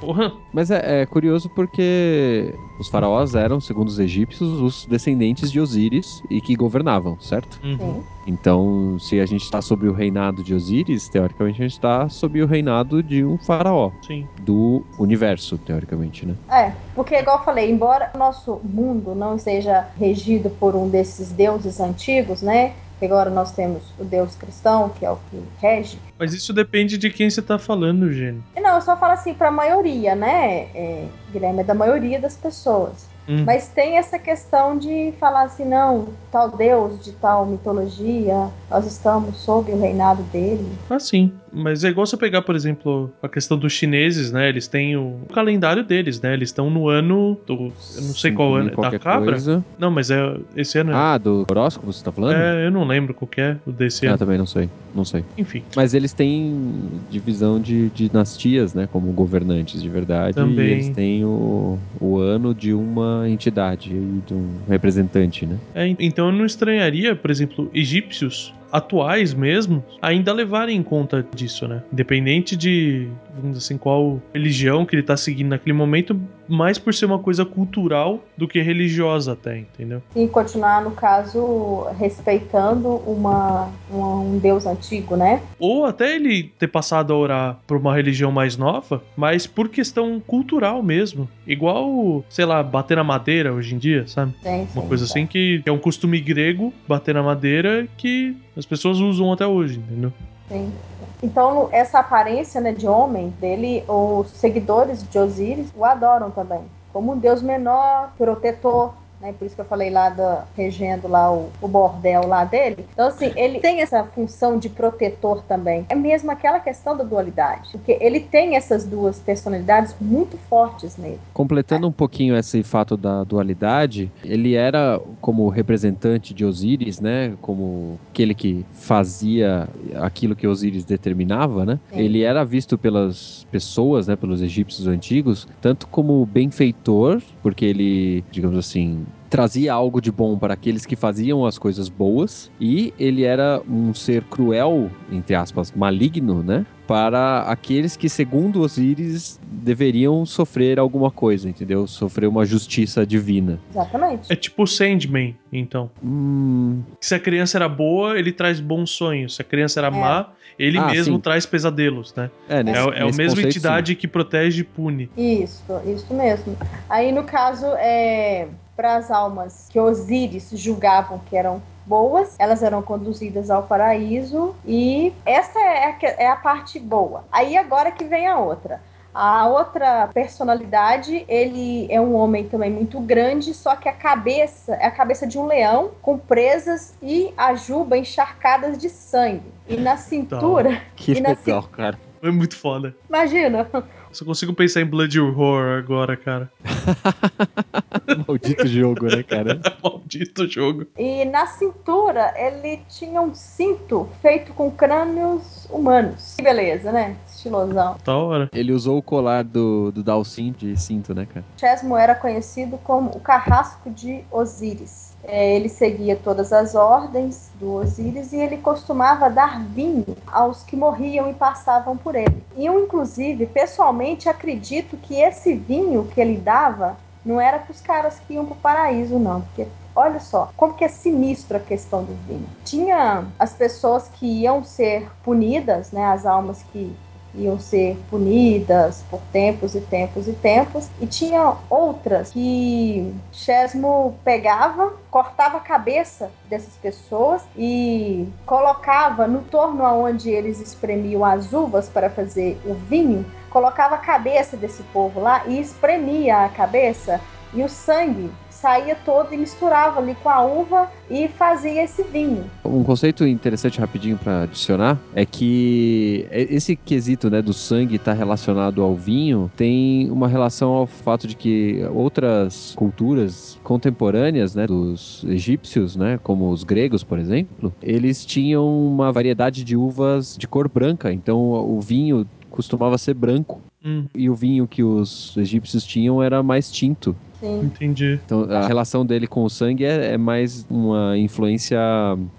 Porra. Mas é, é curioso porque os faraós eram, segundo os egípcios, os descendentes de Osíris e que governavam, certo? Uhum. Então, se a gente está sob o reinado de Osíris, teoricamente a gente está sob o reinado de um faraó Sim. do universo, teoricamente, né? É, porque igual eu falei, embora o nosso mundo não seja regido por um desses deuses antigos, né? Agora nós temos o deus cristão, que é o que rege. Mas isso depende de quem você tá falando, Gênio. E não, eu só falo assim pra maioria, né? É, Guilherme, é da maioria das pessoas. Hum. Mas tem essa questão de falar assim, não, tal deus de tal mitologia, nós estamos sob o reinado dele. Ah, sim. Mas é igual você pegar, por exemplo, a questão dos chineses, né? Eles têm o, o calendário deles, né? Eles estão no ano do. Eu não sei qual Cinco ano. Da cabra? coisa. Não, mas é esse ano. Ah, do horóscopo você tá falando? é, eu não lembro qual que é o desse Ah, ano. também não sei. Não sei. Enfim. Mas eles têm divisão de dinastias, né? Como governantes de verdade. Também. E eles têm o, o ano de uma entidade e de um representante, né? É, então eu não estranharia, por exemplo, egípcios atuais mesmo, ainda levarem em conta disso, né? Independente de, vamos dizer assim, qual religião que ele tá seguindo naquele momento, mais por ser uma coisa cultural do que religiosa até, entendeu? E continuar, no caso, respeitando uma, uma- um deus antigo, né? Ou até ele ter passado a orar por uma religião mais nova, mas por questão cultural mesmo. Igual, sei lá, bater na madeira hoje em dia, sabe? Sim, Uma sim, coisa tá. assim que é um costume grego, bater na madeira, que as pessoas usam até hoje, entendeu? Sim. Então, essa aparência né, de homem dele, os seguidores de Osíris o adoram também. Como um deus menor, protetor, né? Por isso que eu falei lá da regendo lá o, o bordel lá dele. Então, assim, ele tem essa função de protetor também. É mesmo aquela questão da dualidade. Porque ele tem essas duas personalidades muito fortes nele. Completando um pouquinho esse fato da dualidade, ele era como representante de Osíris, né? Como aquele que fazia aquilo que Osíris determinava, né? Sim. Ele era visto pelas pessoas, né? Pelos egípcios antigos, tanto como benfeitor, porque ele, digamos assim, trazia algo de bom para aqueles que faziam as coisas boas, e ele era um ser cruel, entre aspas, maligno, né? Para aqueles que, segundo Osíris, deveriam sofrer alguma coisa, entendeu? Sofrer uma justiça divina. Exatamente. É tipo o Sandman, então. Hum, Se a criança era boa, ele traz bons sonhos. Se a criança era má, ele Ah, mesmo sim. traz pesadelos, né? é, É, nesse, é a nesse mesma conceito, entidade que protege e pune. Isso, isso mesmo. Aí, no caso, é, para as almas que Osíris julgavam que eram boas, elas eram conduzidas ao paraíso e essa é a, é a parte boa. Aí agora que vem a outra. A outra personalidade, ele é um homem também muito grande, só que a cabeça é a cabeça de um leão com presas e a juba encharcadas de sangue. E na cintura. Que e na legal, cara. É muito foda. Imagina. Só consigo pensar em Blood Horror agora, cara. *laughs* Maldito jogo, né, cara? *laughs* Maldito jogo. E na cintura ele tinha um cinto feito com crânios humanos. Que beleza, né? Estilosão. Da hora. Ele usou o colar do, do Dalsin de cinto, né, cara? Chesmo era conhecido como o carrasco de Osíris. É, ele seguia todas as ordens do Osíris e ele costumava dar vinho aos que morriam e passavam por ele. E eu, inclusive, pessoalmente acredito que esse vinho que ele dava não era para os caras que iam para o paraíso, não, porque olha só como que é sinistro a questão do vinho. Tinha as pessoas que iam ser punidas, né, as almas que iam ser punidas por tempos e tempos e tempos, e tinha outras que Chesmo pegava, cortava a cabeça dessas pessoas e colocava no torno aonde eles espremiam as uvas para fazer o vinho, colocava a cabeça desse povo lá e espremia a cabeça e o sangue saía todo e misturava ali com a uva e fazia esse vinho. Um conceito interessante rapidinho para adicionar é que esse quesito né, do sangue estar tá relacionado ao vinho tem uma relação ao fato de que outras culturas contemporâneas né, dos egípcios, né, como os gregos, por exemplo, eles tinham uma variedade de uvas de cor branca, então o vinho costumava ser branco. Hum. E o vinho que os egípcios tinham era mais tinto. Sim. Entendi. Então a relação dele com o sangue é, é mais uma influência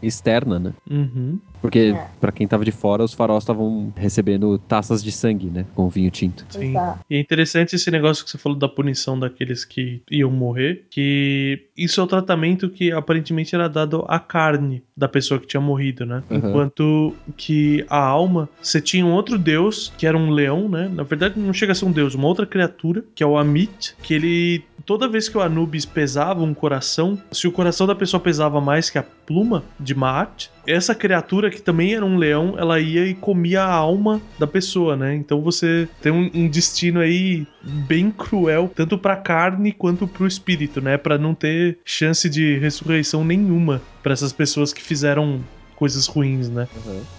externa, né? Uhum. Porque, É. pra quem tava de fora, os faróis estavam recebendo taças de sangue, né? Com vinho tinto. Sim. E é interessante esse negócio que você falou da punição daqueles que iam morrer, que isso é o tratamento que aparentemente era dado à carne da pessoa que tinha morrido, né? Uhum. Enquanto que a alma, você tinha um outro deus, que era um leão, né? Na verdade, não chega a ser um deus, uma outra criatura, que é o Amit, que ele. Toda vez que o Anubis pesava um coração, se o coração da pessoa pesava mais que a pluma de Maat, essa criatura que também era um leão, ela ia e comia a alma da pessoa, né? Então você tem um, um destino aí bem cruel, tanto pra carne quanto pro espírito, né? Pra não ter chance de ressurreição nenhuma pra essas pessoas que fizeram coisas ruins, né?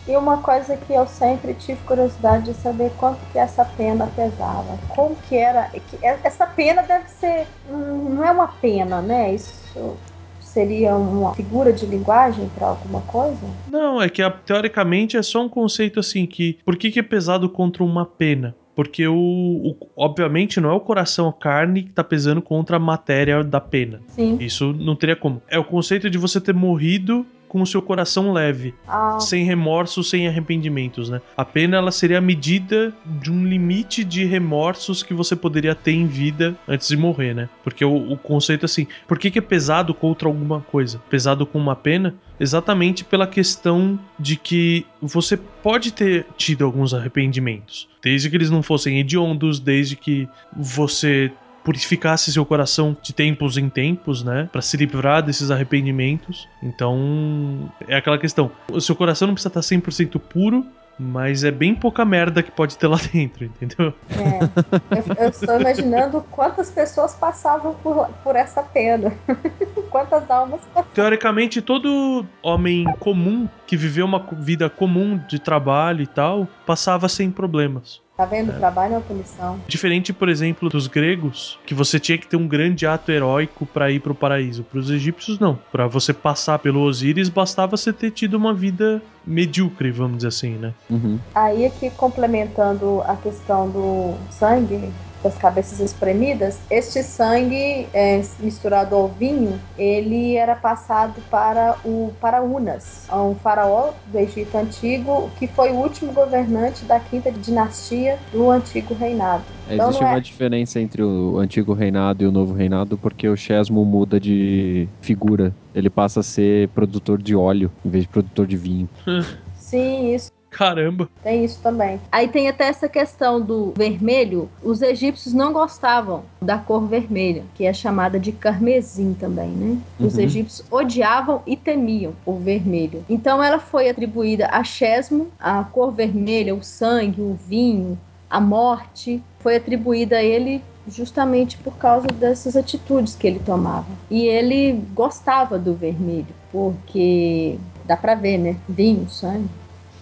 E uma coisa que eu sempre tive curiosidade de saber quanto que essa pena pesava. Como que era. que essa pena deve ser. hum, Não é uma pena, né? Isso seria uma figura de linguagem para alguma coisa? Não, é que teoricamente é só um conceito assim que. Por que, que é pesado contra uma pena? Porque o, o- Obviamente não é o coração, a carne que tá pesando contra a matéria da pena. Sim. Isso não teria como. É o conceito de você ter morrido com o seu coração leve, Ah, sem remorsos, sem arrependimentos, né? A pena ela seria a medida de um limite de remorsos que você poderia ter em vida antes de morrer, né? Porque o, o conceito assim, por que, que é pesado contra alguma coisa? Pesado com uma pena? Exatamente pela questão de que você pode ter tido alguns arrependimentos, desde que eles não fossem hediondos, desde que você purificasse seu coração de tempos em tempos, né, Pra se livrar desses arrependimentos. Então, é aquela questão. O seu coração não precisa estar 100% puro, mas é bem pouca merda que pode ter lá *laughs* dentro, entendeu? é. Eu, eu estou imaginando quantas pessoas passavam por, por essa pena. *laughs* Quantas almas passavam. Teoricamente, todo homem comum que viveu uma vida comum de trabalho e tal, passava sem problemas. Tá vendo? O trabalho é uma punição. Diferente, por exemplo, dos gregos, que você tinha que ter um grande ato heróico para ir pro paraíso. Para os egípcios, não. Para você passar pelo Osíris, bastava você ter tido uma vida medíocre, vamos dizer assim, né? Uhum. Aí aqui complementando a questão do sangue das cabeças espremidas, este sangue é, misturado ao vinho, ele era passado para o para Unas, um faraó do Egito antigo, que foi o último governante da quinta dinastia do antigo reinado. Então Existe é- uma diferença entre o antigo reinado e o novo reinado, porque o Chesmo muda de figura. Ele passa a ser produtor de óleo em vez de produtor de vinho. *laughs* Sim, isso Caramba. Tem isso também. Aí tem até essa questão do vermelho. Os egípcios não gostavam da cor vermelha, que é chamada de carmesim também, né? Os Uhum. egípcios odiavam e temiam o vermelho. Então ela foi atribuída a Chesmo, a cor vermelha, o sangue, o vinho, a morte, foi atribuída a ele justamente por causa dessas atitudes que ele tomava. E ele gostava do vermelho, porque dá pra ver, né? Vinho, sangue.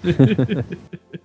*laughs*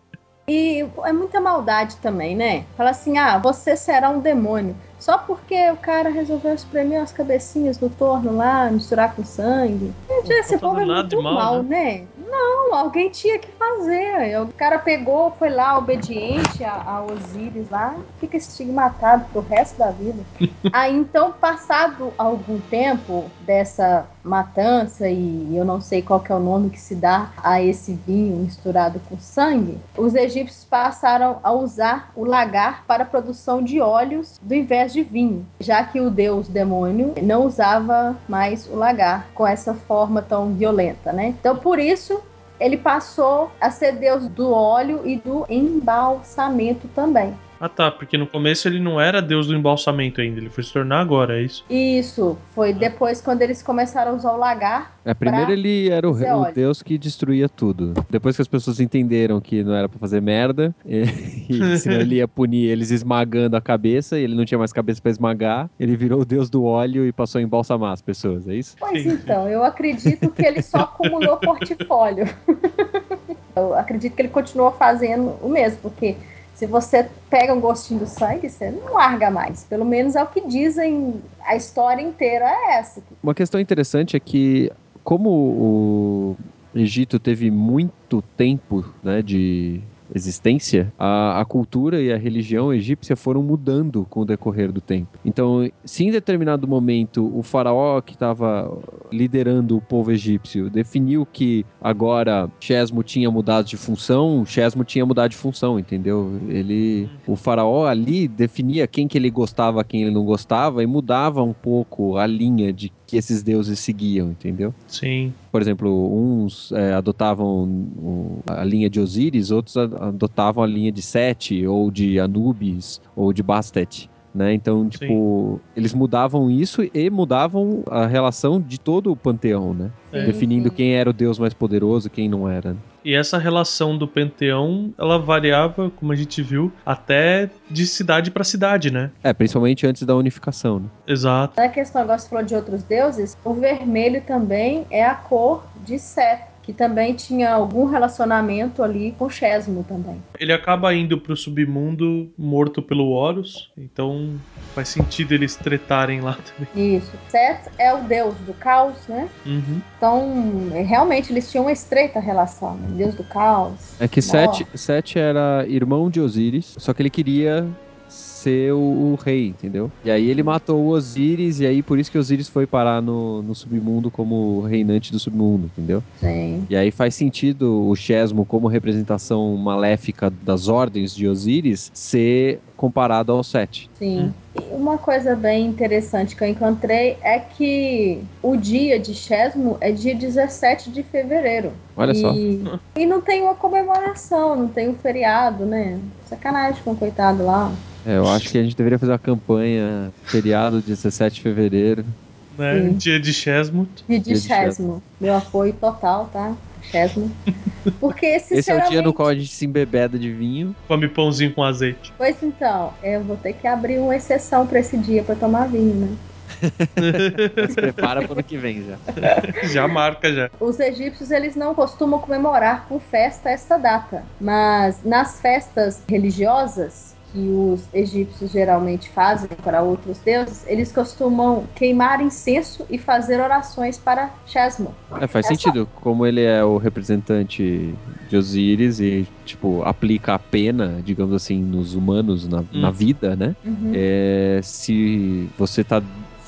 E é muita maldade também, né? Fala assim: ah, você será um demônio. Só porque o cara resolveu espremer as cabecinhas do torno lá, misturar com sangue. Gente, esse tá povo é muito mal, mal, né? Não, alguém tinha que fazer. O cara pegou, foi lá, obediente a, a Osíris lá, fica estigmatado pro resto da vida. *laughs* Aí então, passado algum tempo dessa matança, e eu não sei qual é o nome que se dá a esse vinho misturado com sangue, os egípcios passaram a usar o lagar para a produção de óleos do invés de vinho, já que o deus demônio não usava mais o lagar com essa forma tão violenta, né? Então, por isso, ele passou a ser deus do óleo e do embalsamento também. Ah tá, porque no começo ele não era deus do embalsamento ainda, ele foi se tornar agora, é isso? Isso foi depois quando eles começaram a usar o lagar. É, primeiro ele era o, o deus que destruía tudo. Depois que as pessoas entenderam que não era pra fazer merda, *laughs* e, e senão ele ia punir eles esmagando a cabeça, e ele não tinha mais cabeça pra esmagar, ele virou o deus do óleo e passou a embalsamar as pessoas, é isso? Pois Sim. então, eu acredito que ele só acumulou *laughs* portfólio. *laughs* eu acredito que ele continuou fazendo o mesmo, porque se você pega um gostinho do sangue, você não larga mais. Pelo menos é o que dizem, a história inteira é essa. Uma questão interessante é que, como o Egito teve muito tempo né, de existência, a, a cultura e a religião egípcia foram mudando com o decorrer do tempo. Então, se em determinado momento o faraó que estava liderando o povo egípcio definiu que agora Chesmo tinha mudado de função, Chesmo tinha mudado de função, entendeu? Ele, o faraó ali definia quem que ele gostava, quem ele não gostava e mudava um pouco a linha de que esses deuses seguiam, entendeu? Sim. Por exemplo, uns é, adotavam a linha de Osíris, outros adotavam a linha de Sete, ou de Anubis, ou de Bastet. Né? Então, tipo, eles mudavam isso e mudavam a relação de todo o panteão, né? É. Definindo sim. quem era o deus mais poderoso e quem não era. E essa relação do panteão, ela variava, como a gente viu, até de cidade pra cidade, né? É, principalmente antes da unificação, né? Exato. Na questão, agora você falou de outros deuses, o vermelho também é a cor de Seth, que também tinha algum relacionamento ali com Chesmo também. Ele acaba indo pro submundo morto pelo Horus, então faz sentido eles tretarem lá *laughs* também. Isso. Seth é o deus do caos, né? Uhum. Então, é, realmente, eles tinham uma estreita relação, né? Deus do caos. É que. Sete, Sete era irmão de Osíris, só que ele queria ser o, o rei, entendeu? E aí ele matou o Osíris, e aí por isso que Osíris foi parar no, no submundo como reinante do submundo, entendeu? Sim. E aí faz sentido o Chesmo, como representação maléfica das ordens de Osíris, ser comparado ao Sete. Sim. E uma coisa bem interessante que eu encontrei é que o dia de Chesmo é dia 17 de fevereiro. Olha só. e, E não tem uma comemoração, não tem um feriado, né? Sacanagem com o coitado lá. É, eu acho que a gente deveria fazer uma campanha feriado 17 de fevereiro. Né? Dia de Chesmut. Dia de Dia de Chesmo. Meu apoio total, tá? Chesmo. *laughs* Porque Esse é o sinceramente... dia no qual a gente se embebeda de vinho. Come pãozinho com azeite. Pois então, eu vou ter que abrir uma exceção pra esse dia pra tomar vinho, né? *laughs* Se prepara para o ano que vem já. *laughs* já marca já. Os egípcios eles não costumam comemorar com festa essa data, mas nas festas religiosas que os egípcios geralmente fazem para outros deuses, eles costumam queimar incenso e fazer orações para Chesmo. É, faz sentido. Como ele é o representante de Osíris e, tipo, aplica a pena, digamos assim, nos humanos, na, na vida, né? Uhum. É, se você tá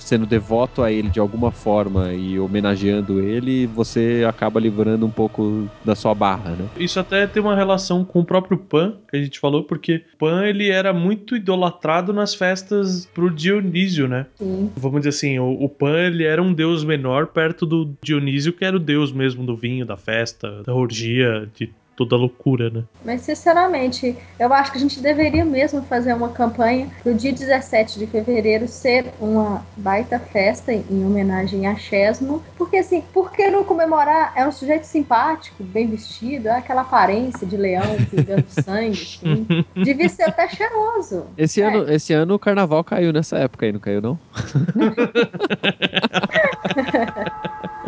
sendo devoto a ele de alguma forma e homenageando ele, você acaba livrando um pouco da sua barra, né? Isso até tem uma relação com o próprio Pan, que a gente falou, porque Pan ele era muito idolatrado nas festas pro Dionísio, né? Sim. Vamos dizer assim, o, o Pan ele era um deus menor perto do Dionísio, que era o deus mesmo do vinho, da festa, da orgia, de toda a loucura, né? Mas, sinceramente, eu acho que a gente deveria mesmo fazer uma campanha pro dia 17 de fevereiro ser uma baita festa em homenagem a Chesmo. Porque, assim, por que não comemorar? É um sujeito simpático, bem vestido, é aquela aparência de leão pingando *laughs* sangue, assim. Devia ser até cheiroso. Esse, É. ano, esse ano o carnaval caiu nessa época aí, não caiu, não? *laughs*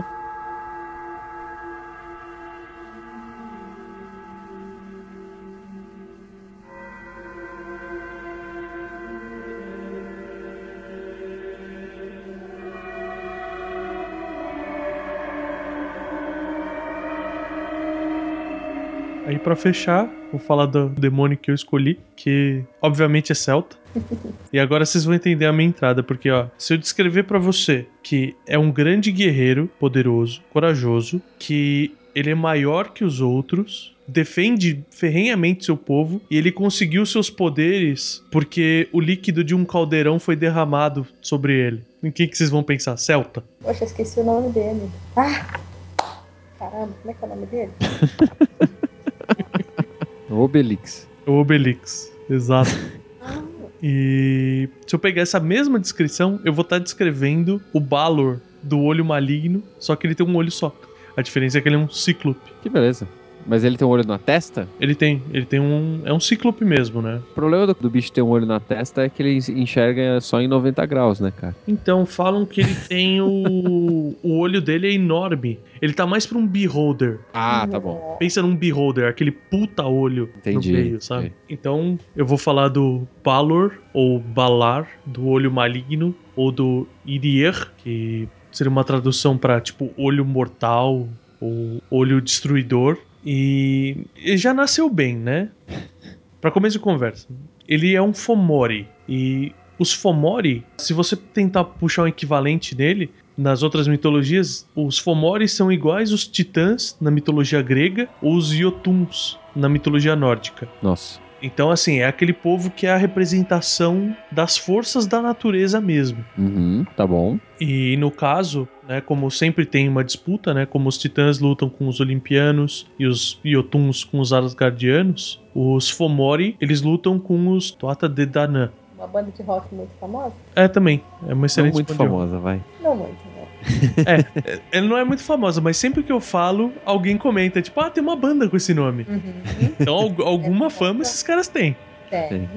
*laughs* Aí pra fechar, vou falar do demônio que eu escolhi, que obviamente é celta. *laughs* e agora vocês vão entender a minha entrada, porque ó, se eu descrever pra você que é um grande guerreiro, poderoso, corajoso, que ele é maior que os outros, defende ferrenhamente seu povo e ele conseguiu seus poderes porque o líquido de um caldeirão foi derramado sobre ele. Em quem que vocês vão pensar? Celta? Poxa, esqueci o nome dele. Ah! Caramba, como é que é o nome dele? *laughs* Obelix. O Obelix, exato. *laughs* E se eu pegar essa mesma descrição, eu vou estar descrevendo o Balor do olho maligno, só que ele tem um olho só. A diferença é que ele é um cíclope. Que beleza. Mas ele tem um olho na testa? Ele tem, ele tem um, é um cíclope mesmo, né? O problema do, do bicho ter um olho na testa é que ele enxerga só em 90 graus, né, cara? Então falam que ele tem o o olho dele é enorme. Ele tá mais pra um beholder. Ah, tá bom. Pensa num beholder, aquele puta olho Entendi, no meio, sabe? Então, eu vou falar do Balor, ou Balar, do olho maligno, ou do Irir, que seria uma tradução pra, tipo, olho mortal, ou olho destruidor. E ele já nasceu bem, né? Pra começo de conversa, ele é um Fomori. E os Fomori, se você tentar puxar um equivalente nele, nas outras mitologias, os Fomori são iguais os titãs na mitologia grega ou os Jotuns na mitologia nórdica. Nossa. Então, assim, é aquele povo que é a representação das forças da natureza mesmo. Uhum, tá bom. E no caso, né, como sempre tem uma disputa, né, como os titãs lutam com os olimpianos e os Jotuns com os Asgardianos, os Fomori, eles lutam com os Tuatha De Danann. Uma banda de rock muito famosa? É, também. É uma Não excelente muito banda de rock. famosa, vai. Não muito, né? Ela não é muito famosa, mas sempre que eu falo, alguém comenta, tipo, ah, tem uma banda com esse nome. Uhum. Então, al- alguma É fama esses caras têm. Tem.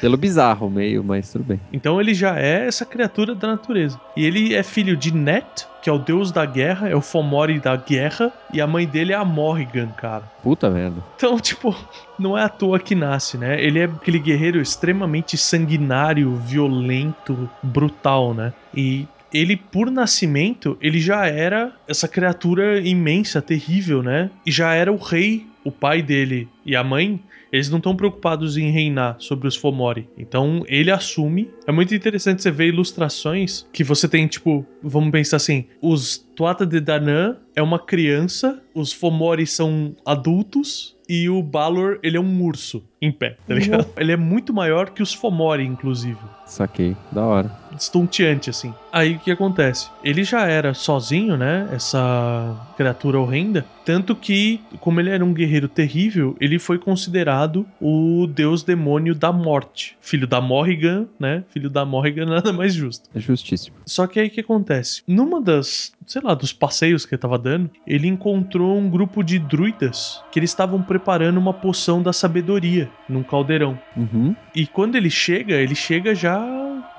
Pelo bizarro meio, mas tudo bem. Então ele já é essa criatura da natureza. E ele é filho de Net, que é o deus da guerra, é o Fomori da guerra, e a mãe dele é a Morrigan, cara. Puta merda. Então, tipo, não é à toa que nasce, né? Ele é aquele guerreiro extremamente sanguinário, violento, brutal, né? E ele, por nascimento, ele já era essa criatura imensa, terrível, né? E já era o rei, o pai dele e a mãe. Eles não estão preocupados em reinar sobre os Fomori. Então ele assume. É muito interessante você ver ilustrações que você tem, tipo, vamos pensar assim: os Tuatha de Danann é uma criança, os Fomori são adultos e o Balor, ele é um urso em pé, tá ligado? Ele é muito maior que os Fomori, inclusive. Saquei. Da hora. Estonteante, assim. Aí o que acontece? Ele já era sozinho, né? Essa criatura horrenda. Tanto que, como ele era um guerreiro terrível, ele foi considerado o deus demônio da morte. Filho da Morrigan, né? Filho da Morrigan, *laughs* nada mais justo. É justíssimo. Só que aí o que acontece? Numa das, sei lá, dos passeios que ele tava dando, ele encontrou um grupo de druidas que eles estavam preparando uma poção da sabedoria num caldeirão. Uhum. E quando ele chega, ele chega já.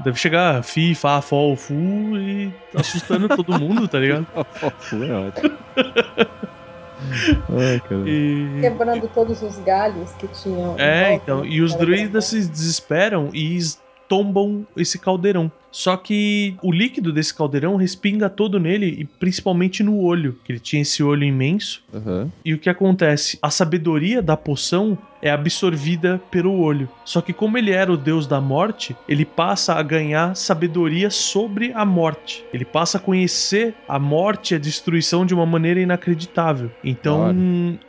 Deve chegar fi, fa, fol, fu e assustando todo mundo, tá ligado? *laughs* é ótimo. *laughs* Ai. E... Quebrando todos os galhos que tinham. É, então. E os druidas se desesperam e tombam esse caldeirão. Só que o líquido desse caldeirão respinga todo nele e principalmente no olho, que ele tinha esse olho imenso. Aham. E o que acontece? A sabedoria da poção é absorvida pelo olho. Só que como ele era o deus da morte, ele passa a ganhar sabedoria sobre a morte. Ele passa a conhecer a morte e a destruição de uma maneira inacreditável. Então, hora.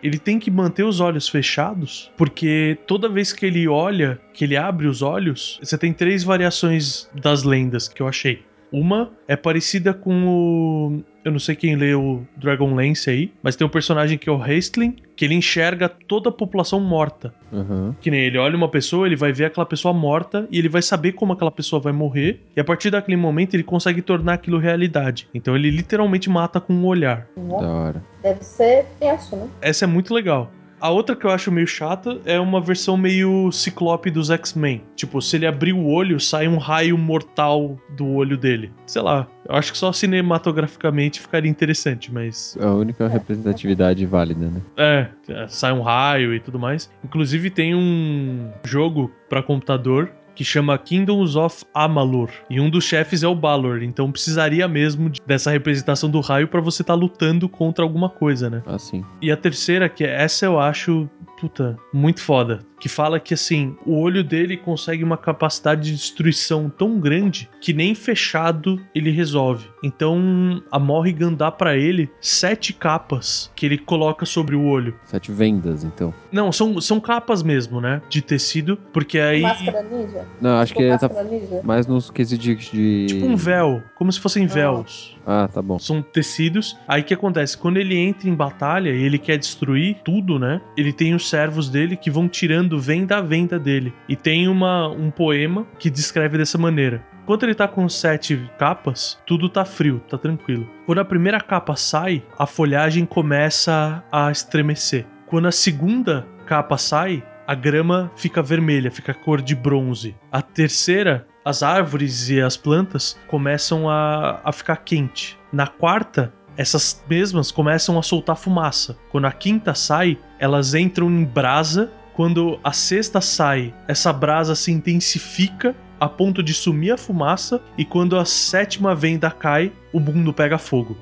ele tem que manter os olhos fechados, porque toda vez que ele olha, que ele abre os olhos, você tem três variações das lendas que eu achei. Uma é parecida com o. Eu não sei quem leu o Dragonlance aí, mas tem um personagem que é o Hastling, que ele enxerga toda a população morta. Aham. Que nem ele olha uma pessoa, ele vai ver aquela pessoa morta e ele vai saber como aquela pessoa vai morrer. E a partir daquele momento ele consegue tornar aquilo realidade. Então ele literalmente mata com um olhar. Da hora. Deve ser tenso, né? Essa é muito legal. A outra que eu acho meio chata é uma versão meio ciclope dos X-Men. Tipo, se ele abrir o olho, sai um raio mortal do olho dele. Sei lá, eu acho que só cinematograficamente ficaria interessante, mas. É a única representatividade válida, né? É, é, sai um raio e tudo mais. Inclusive tem um jogo pra computador que chama Kingdoms of Amalur. E um dos chefes é o Balor, então precisaria mesmo de- dessa representação do raio pra você estar lutando contra alguma coisa, né? Assim. E a terceira, que é essa eu acho, puta, muito foda. Que fala que assim, o olho dele consegue uma capacidade de destruição tão grande que nem fechado ele resolve. Então a Morrigan dá pra ele sete capas que ele coloca sobre o olho. Sete vendas, então. Não, são, são capas mesmo, né? De tecido, porque aí. Máscara ninja? Não, acho Tipo que tá ninja? mais nos quesitos de, de- Tipo um véu, como se fossem véus. Ah, tá bom. São tecidos. Aí o que acontece? Quando ele entra em batalha e ele quer destruir tudo, né? Ele tem os servos dele que vão tirando venda a venda dele. E tem uma, um poema que descreve dessa maneira. Enquanto ele tá com sete capas, tudo tá frio, tá tranquilo. Quando a primeira capa sai, a folhagem começa a estremecer. Quando a segunda capa sai, a grama fica vermelha, fica cor de bronze. A terceira, as árvores e as plantas começam a, a ficar quente. Na quarta, essas mesmas começam a soltar fumaça. Quando a quinta sai, elas entram em brasa. Quando a sexta sai, essa brasa se intensifica a ponto de sumir a fumaça. E quando a sétima venda cai, o mundo pega fogo.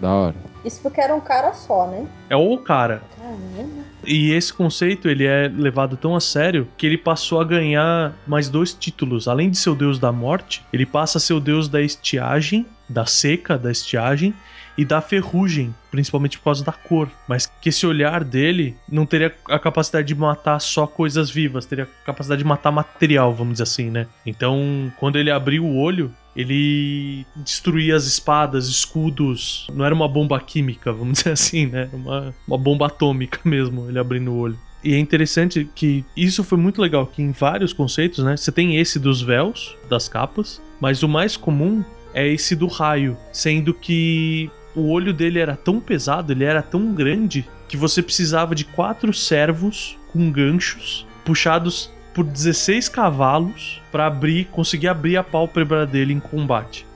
Da hora. Isso porque era um cara só, né? É o cara. Caramba. E esse conceito ele é levado tão a sério que ele passou a ganhar mais dois títulos. Além de ser o deus da morte, ele passa a ser o deus da estiagem, da seca, da estiagem e da ferrugem, principalmente por causa da cor. Mas que esse olhar dele não teria a capacidade de matar só coisas vivas, teria a capacidade de matar material, vamos dizer assim, né? Então, quando ele abriu o olho, ele destruía as espadas, escudos. Não era uma bomba química, vamos dizer *laughs* assim, né? Uma, uma bomba atômica *laughs* mesmo, ele abrindo o olho. E é interessante que isso foi muito legal, que em vários conceitos, né? Você tem esse dos véus, das capas, mas o mais comum é esse do raio, sendo que o olho dele era tão pesado, ele era tão grande, que você precisava de quatro servos com ganchos puxados por 16 cavalos para abrir, conseguir abrir a pálpebra dele em combate.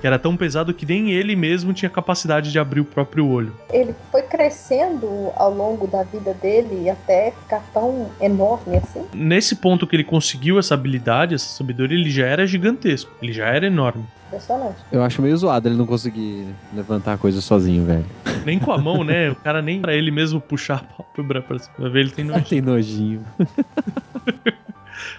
Que era tão pesado que nem ele mesmo tinha capacidade de abrir o próprio olho. Ele foi crescendo ao longo da vida dele até ficar tão enorme assim. Nesse ponto que ele conseguiu essa habilidade, essa sabedoria, ele já era gigantesco, ele já era enorme. Impressionante. Eu acho meio zoado ele não conseguir levantar a coisa sozinho, velho. Nem com a mão, né? O cara nem pra ele mesmo puxar a pálpebra pra cima. Ele tem nojo. Tem nojinho.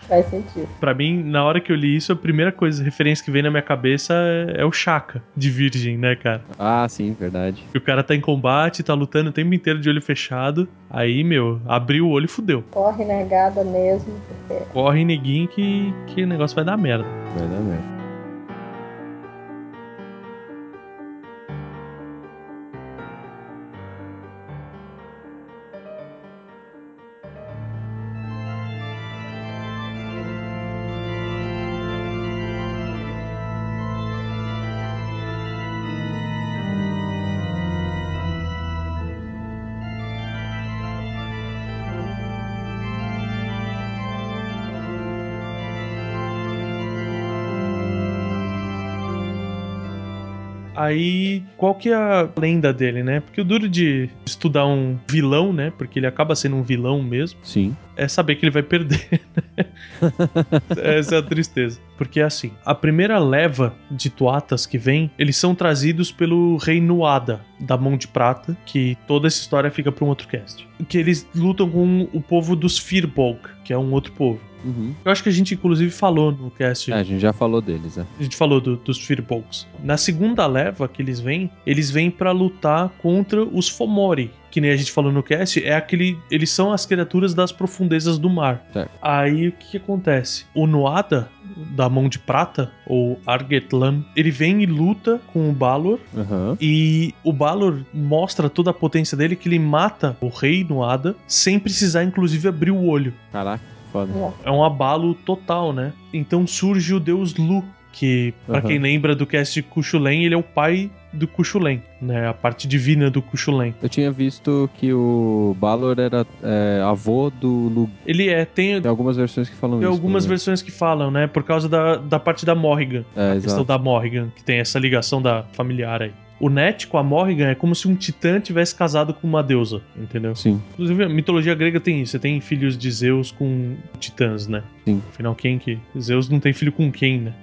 Faz sentido. Pra mim, na hora que eu li isso, a primeira coisa, referência que vem na minha cabeça é, é o Chaka, de Virgem, né, cara? Ah, sim, verdade. Que o cara tá em combate, tá lutando o tempo inteiro de olho fechado. Aí, meu, abriu o olho e fudeu. Corre negada mesmo, porque Corre, neguinho, que, que o negócio vai dar merda. Vai dar merda. Aí, qual que é a lenda dele, né? Porque o duro de estudar um vilão, né? Porque ele acaba sendo um vilão mesmo, Sim. é saber que ele vai perder, *laughs* né? *laughs* Essa é a tristeza. Porque assim, a primeira leva de tuatas que vem, eles são trazidos pelo rei Nuada, da Mão de Prata, que toda essa história fica para um outro cast. Que eles lutam com o povo dos Firbolg, que é um outro povo. Uhum. Eu acho que a gente, inclusive, falou no cast É, a gente já falou deles, né? a gente falou do- dos Firbolgs. Na segunda leva que eles vêm, eles vêm pra lutar contra os Fomori. Que nem a gente falou no cast, é aquele. Eles são as criaturas das profundezas do mar. Certo. Aí o que, que acontece? O Noada da mão de prata, ou Argetlan, ele vem e luta com o Balor. Aham. E o Balor mostra toda a potência dele, que ele mata o rei no Ada, sem precisar, inclusive, abrir o olho. Caraca, foda. É um abalo total, né? Então surge o deus Lu, que, pra Aham. quem lembra do cast de Kushulen, ele é o pai do Kushulen, né? A parte divina do Kushulen. Eu tinha visto que o Balor era é, avô do Lu. Ele é, tem, Tem algumas versões que falam tem isso. algumas né? versões que falam, né? Por causa da, da parte da Morrigan. É, a questão exato. da Morrigan, que tem essa ligação da familiar aí. O Net com a Morrigan é como se um titã tivesse casado com uma deusa, entendeu? Sim, Inclusive, a mitologia grega tem isso. Você tem filhos de Zeus com titãs, né? Sim. Afinal, quem que... Zeus não tem filho com quem, né?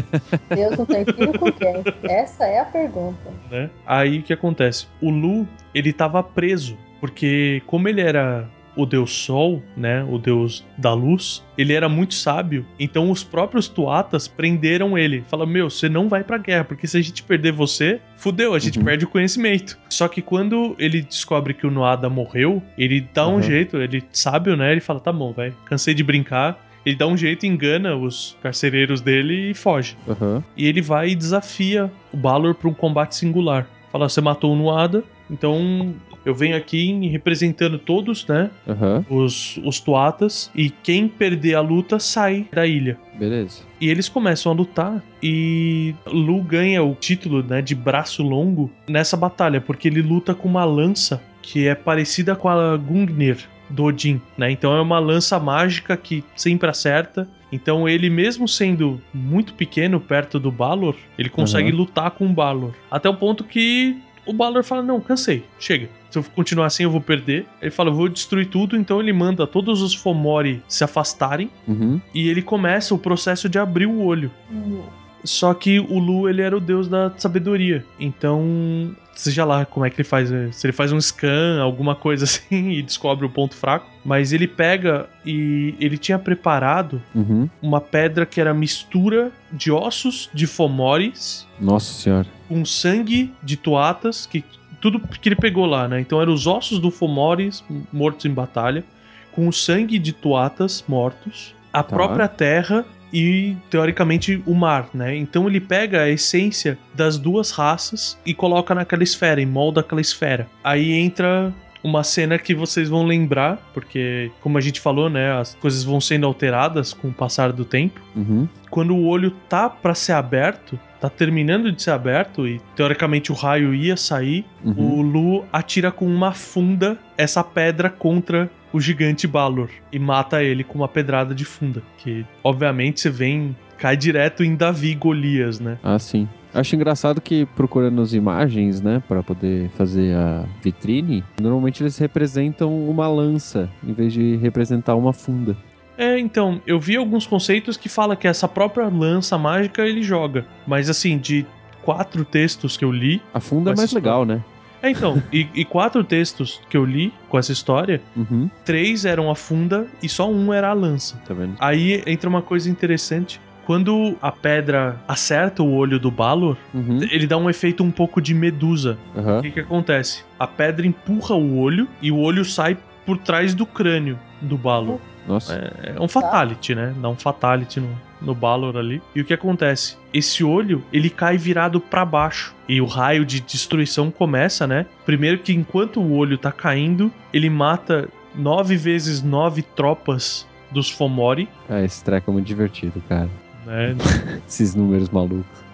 *laughs* Deus não tem filho com quem? Essa é a pergunta. né? Aí o que acontece? O Lu, ele tava preso, porque como ele era o deus Sol, né, o deus da luz, ele era muito sábio, então os próprios Tuatas prenderam ele. Falaram, meu, você não vai pra guerra, porque se a gente perder você, fudeu, a gente Uhum. perde o conhecimento. Só que quando ele descobre que o Noada morreu, ele dá um Uhum. jeito, ele sábio, né, ele fala, tá bom, vai, cansei de brincar. Ele dá um jeito, engana os carcereiros dele e foge. aham. E ele vai e desafia o Balor para um combate singular. Fala, você matou o Nuada, então eu venho aqui representando todos, né? Aham, Os, os Tuatas, e quem perder a luta sai da ilha. beleza. E eles começam a lutar e Lu ganha o título né, de braço longo nessa batalha, porque ele luta com uma lança que é parecida com a Gungnir do Odin, né? Então é uma lança mágica que sempre acerta. Então ele mesmo sendo muito pequeno perto do Balor, ele consegue Uhum. lutar com o Balor. Até o ponto que o Balor fala: "Não, cansei, chega. Se eu continuar assim eu vou perder". Ele fala: "Eu vou destruir tudo". Então ele manda todos os Fomori se afastarem Uhum. e ele começa o processo de abrir o olho. Só que o Lu, ele era o deus da sabedoria. Então, seja lá como é que ele faz. né? Se ele faz um scan, alguma coisa *laughs* assim, e descobre o ponto fraco. Mas ele pega e ele tinha preparado Uhum. uma pedra que era mistura de ossos de Fomores Nossa senhora. com sangue de Tuatas, que tudo que ele pegou lá, né? Então eram os ossos do Fomores mortos em batalha, com o sangue de Tuatas mortos, a Tá. própria terra e teoricamente o mar, né? Então ele pega a essência das duas raças e coloca naquela esfera, e molda aquela esfera. Aí entra uma cena que vocês vão lembrar, porque como a gente falou, né, as coisas vão sendo alteradas com o passar do tempo Uhum. quando o olho tá pra ser aberto, tá terminando de ser aberto e teoricamente o raio ia sair, Uhum. o Lu atira com uma funda essa pedra contra o gigante Balor e mata ele com uma pedrada de funda, que obviamente você vem cai direto em Davi e Golias, né? Ah, sim. Acho engraçado que procurando as imagens, né, Pra poder fazer a vitrine, normalmente eles representam uma lança em vez de representar uma funda. É, então, eu vi alguns conceitos que fala que essa própria lança mágica ele joga, mas assim, de quatro textos que eu li, A funda é mais legal, né? É então, e, e quatro textos que eu li com essa história, Uhum. três eram a funda e só um era a lança. Tá vendo? Aí entra uma coisa interessante. Quando a pedra acerta o olho do Balor, Uhum. ele dá um efeito um pouco de medusa. O Aham. que, que acontece? A pedra empurra o olho e o olho sai por trás do crânio do Balor. Nossa. É um fatality, né? Dá um fatality no, no Balor ali. E o que acontece? Esse olho, ele cai virado pra baixo. E o raio de destruição começa, né? Primeiro que enquanto o olho tá caindo, ele mata nove vezes nove tropas dos Fomori, Ah, esse treco é muito divertido, cara. né? *laughs* Esses números malucos.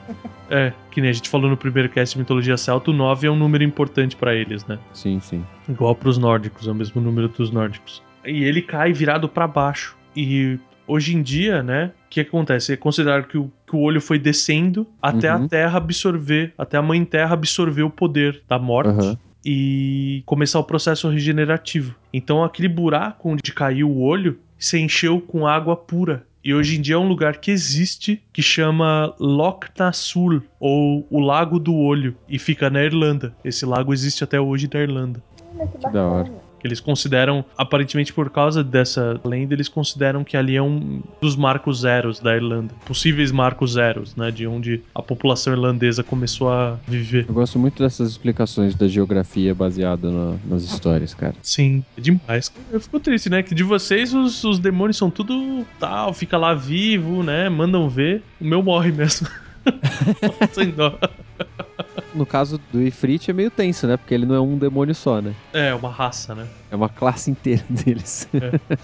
É, que nem a gente falou no primeiro cast de Mitologia Celta, o 9 é um número importante pra eles, né? Sim, sim. Igual pros nórdicos, é o mesmo número dos nórdicos. E ele cai virado pra baixo. E hoje em dia, né, o que acontece? É considerado que o, que o olho foi descendo até Uhum. a Terra absorver, até a Mãe Terra absorver o poder da morte. Aham. E começar o processo regenerativo. Então aquele buraco onde caiu o olho se encheu com água pura. E hoje em dia é um lugar que existe que chama Loch Nassul, ou o Lago do Olho, e fica na Irlanda. Esse lago existe até hoje na Irlanda. Olha que Que da hora. Eles consideram, aparentemente por causa dessa lenda, eles consideram que ali é um dos marcos zeros da Irlanda. Possíveis marcos zeros, né? De onde a população irlandesa começou a viver. Eu gosto muito dessas explicações da geografia baseada na- nas histórias, cara. Sim, é demais. Eu fico triste, né? Que de vocês os, os demônios são tudo tal, fica lá vivo, né? Mandam ver. O meu morre mesmo. *laughs* Sem dó. No caso do Ifrit é meio tenso, né? Porque ele não é um demônio só, né? É, uma raça, né? É uma classe inteira *laughs* deles.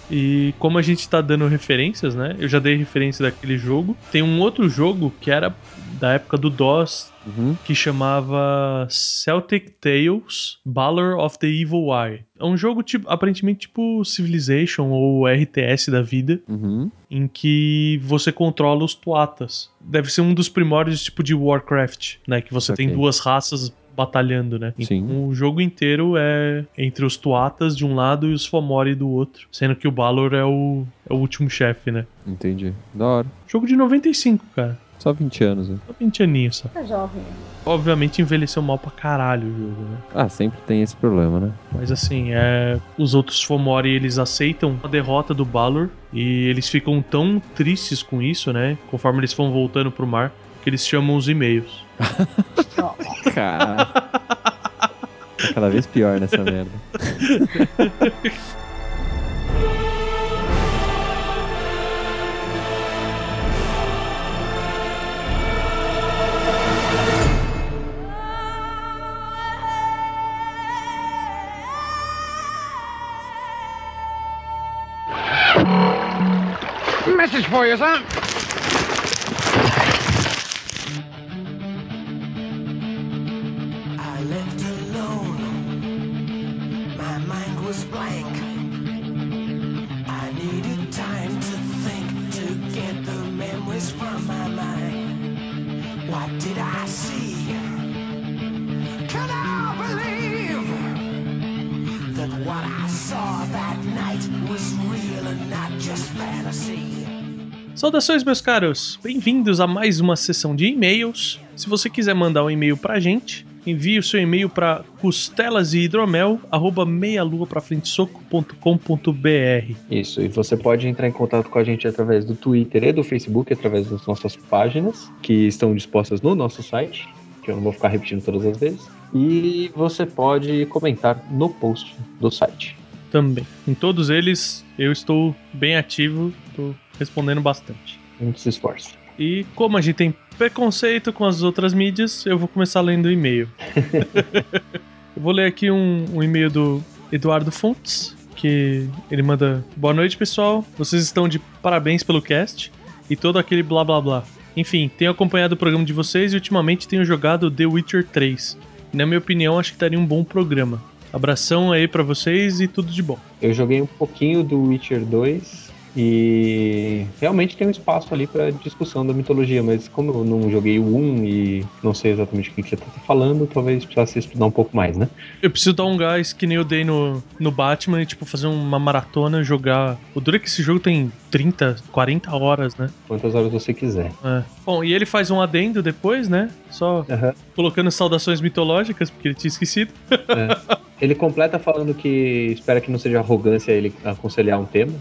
E como a gente tá dando referências, né? Eu já dei referência daquele jogo. Tem um outro jogo que era da época do DOS, Uhum. que chamava Celtic Tales Balor of the Evil Eye. É um jogo tipo, aparentemente tipo Civilization ou RTS da vida, Uhum. em que você controla os tuatas. Deve ser um dos primórdios tipo de Warcraft, né? Que você tem Ok. duas raças batalhando, né? Sim. Então, o jogo inteiro é entre os tuatas de um lado e os Fomori do outro. Sendo que o Balor é o, é o último chefe, né? Entendi. Da hora. Jogo de 95, cara. Só 20 anos, né? Só 20 aninhos, só. Tá jovem. Obviamente envelheceu mal pra caralho o jogo, né? Ah, sempre tem esse problema, né? Mas assim, é... os outros Fomori, eles aceitam a derrota do Balor e eles ficam tão tristes com isso, né? Conforme eles vão voltando pro mar, que eles chamam os e-mails. *laughs* Cara. Tá cada vez pior nessa merda. Message for you, son. Saudações, meus caros! Bem-vindos a mais uma sessão de e-mails. Se você quiser mandar um e-mail pra gente, envie o seu e-mail para costelas e hidromel, arroba meialuaprafrentesoco.com.br. Isso, e você pode entrar em contato com a gente através do Twitter e do Facebook, através das nossas páginas, que estão dispostas no nosso site, que eu não vou ficar repetindo todas as vezes. E você pode comentar no post do site. Também. Em todos eles, eu estou bem ativo, estou respondendo bastante. A gente se esforça. E como a gente tem preconceito com as outras mídias, eu vou começar lendo o e-mail. *laughs* eu vou ler aqui um, um e-mail do Eduardo Fontes, que ele manda: Boa noite, pessoal. Vocês estão de parabéns pelo cast e todo aquele blá blá blá. Enfim, tenho acompanhado o programa de vocês e ultimamente tenho jogado The Witcher 3. E, na minha opinião, acho que daria um bom programa. Abração aí pra vocês e tudo de bom. Eu joguei um pouquinho do Witcher 2 e realmente tem um espaço ali para discussão da mitologia, mas como eu não joguei o 1 e não sei exatamente o que você tá falando, talvez precisasse estudar um pouco mais, né? Eu preciso dar um gás que nem eu dei no, no Batman e, tipo, fazer uma maratona, jogar. O duro é que esse jogo tem 30, 40 horas, né? Quantas horas você quiser. É. Bom, e ele faz um adendo depois, né? Só Aham. colocando saudações mitológicas, porque ele tinha esquecido. *laughs* Ele completa falando que espera que não seja arrogância ele aconselhar um tema.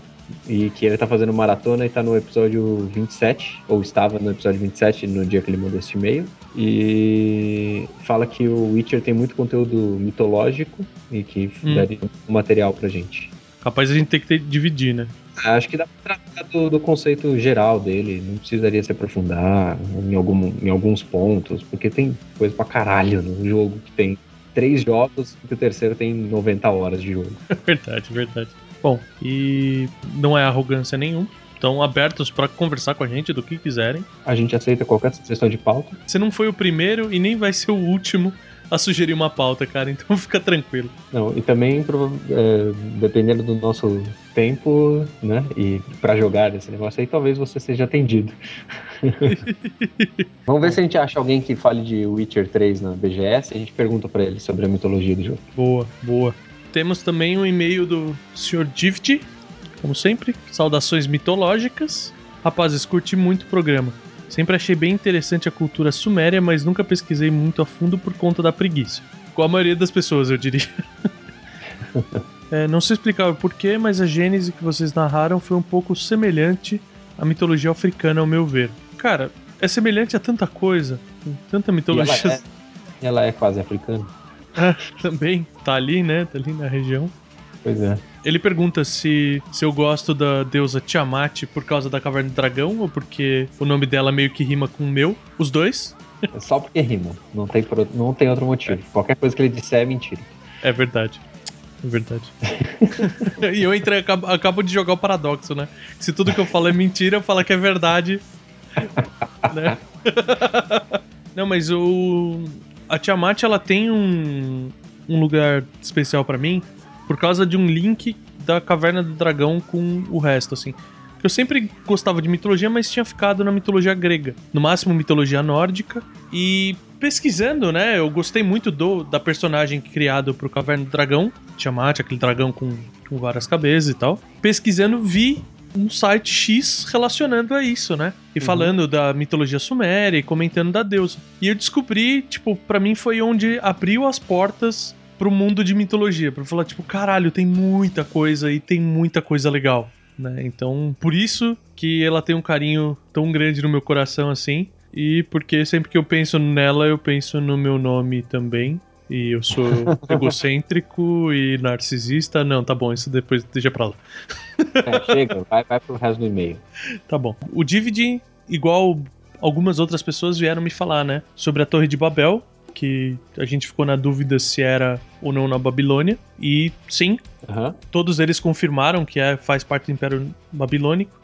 E que ele tá fazendo maratona e tá no episódio 27, ou estava no episódio 27 no dia que ele mandou esse e-mail. E fala que o Witcher tem muito conteúdo mitológico e que Hum. daria um material pra gente. Capaz a gente tem que ter, dividir, né? Acho que dá pra tratar do, do conceito geral dele, não precisaria se aprofundar em, algum, em alguns pontos, porque tem coisa pra caralho no jogo que tem três jogos e o terceiro tem 90 horas de jogo. *laughs* verdade, verdade. Bom, e não é arrogância nenhuma. Estão abertos pra conversar com a gente do que quiserem. A gente aceita qualquer sugestão de pauta. Você não foi o primeiro e nem vai ser o último a sugerir uma pauta, cara. *laughs* Então fica tranquilo. Não, e também, é, dependendo do nosso tempo, né, e pra jogar esse negócio aí, talvez você seja atendido. *laughs* Vamos ver se a gente acha alguém que fale de Witcher 3 na BGS e a gente pergunta pra ele sobre a mitologia do jogo. Boa, boa. Temos também um e-mail do Sr. Gift, como sempre. Saudações mitológicas. Rapazes, curti muito o programa. Sempre achei bem interessante a cultura suméria, mas nunca pesquisei muito a fundo por conta da preguiça. Com a maioria das pessoas, eu diria. *laughs* É, não sei explicar o porquê, mas a gênese que vocês narraram foi um pouco semelhante à mitologia africana, ao meu ver. Cara, é semelhante a tanta coisa, tanta mitologia. ela é, ela é quase africana. *laughs* também, tá ali, né? Tá ali na região. Pois é. Ele pergunta se, se eu gosto da deusa Tiamat por causa da Caverna do Dragão ou porque o nome dela meio que rima com o meu. Os dois. *laughs* É só porque rima. Não tem, não tem outro motivo. Qualquer coisa que ele disser é mentira. É verdade. É verdade. *laughs* e eu entrei, acabo, acabo de jogar o paradoxo, né? Se tudo que eu falo é mentira, eu falo que é verdade. *laughs* né? Não, mas o. A Tiamat, ela tem um, um lugar especial pra mim por causa de um link da Caverna do Dragão com o resto, assim. Eu sempre gostava de mitologia, mas tinha ficado na mitologia grega. No máximo, mitologia nórdica. E pesquisando, né? Eu gostei muito do da personagem criado pro Caverna do Dragão, Tiamat, aquele dragão com, com várias cabeças e tal. Pesquisando, vi um site X relacionando a isso, né? E falando da mitologia suméria e comentando da deusa. E eu descobri, tipo, pra mim foi onde abriu as portas pro mundo de mitologia, pra falar tipo, caralho, tem muita coisa e tem muita coisa legal, né? Então, por isso que ela tem um carinho tão grande no meu coração assim, e porque sempre que eu penso nela, eu penso no meu nome também. E eu sou *laughs* egocêntrico e narcisista. Não, tá bom, isso depois deixa pra lá. É, chega, vai, vai pro resto do e-mail. *laughs* Tá bom. O Divid, igual algumas outras pessoas vieram me falar, né? Sobre a Torre de Babel, que a gente ficou na dúvida se era ou não na Babilônia. E sim, Aham. todos eles confirmaram que é, faz parte do Império Babilônico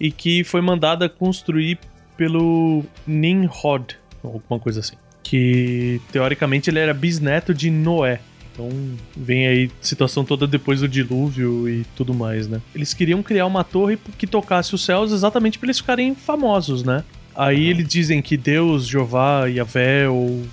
e que foi mandada construir pelo Nimrod, ou alguma coisa assim. Que teoricamente ele era bisneto de Noé. Então vem aí situação toda depois do dilúvio e tudo mais, né? Eles queriam criar uma torre que tocasse os céus exatamente para eles ficarem famosos, né? Aí eles dizem que Deus, Jeová, Yahvé ou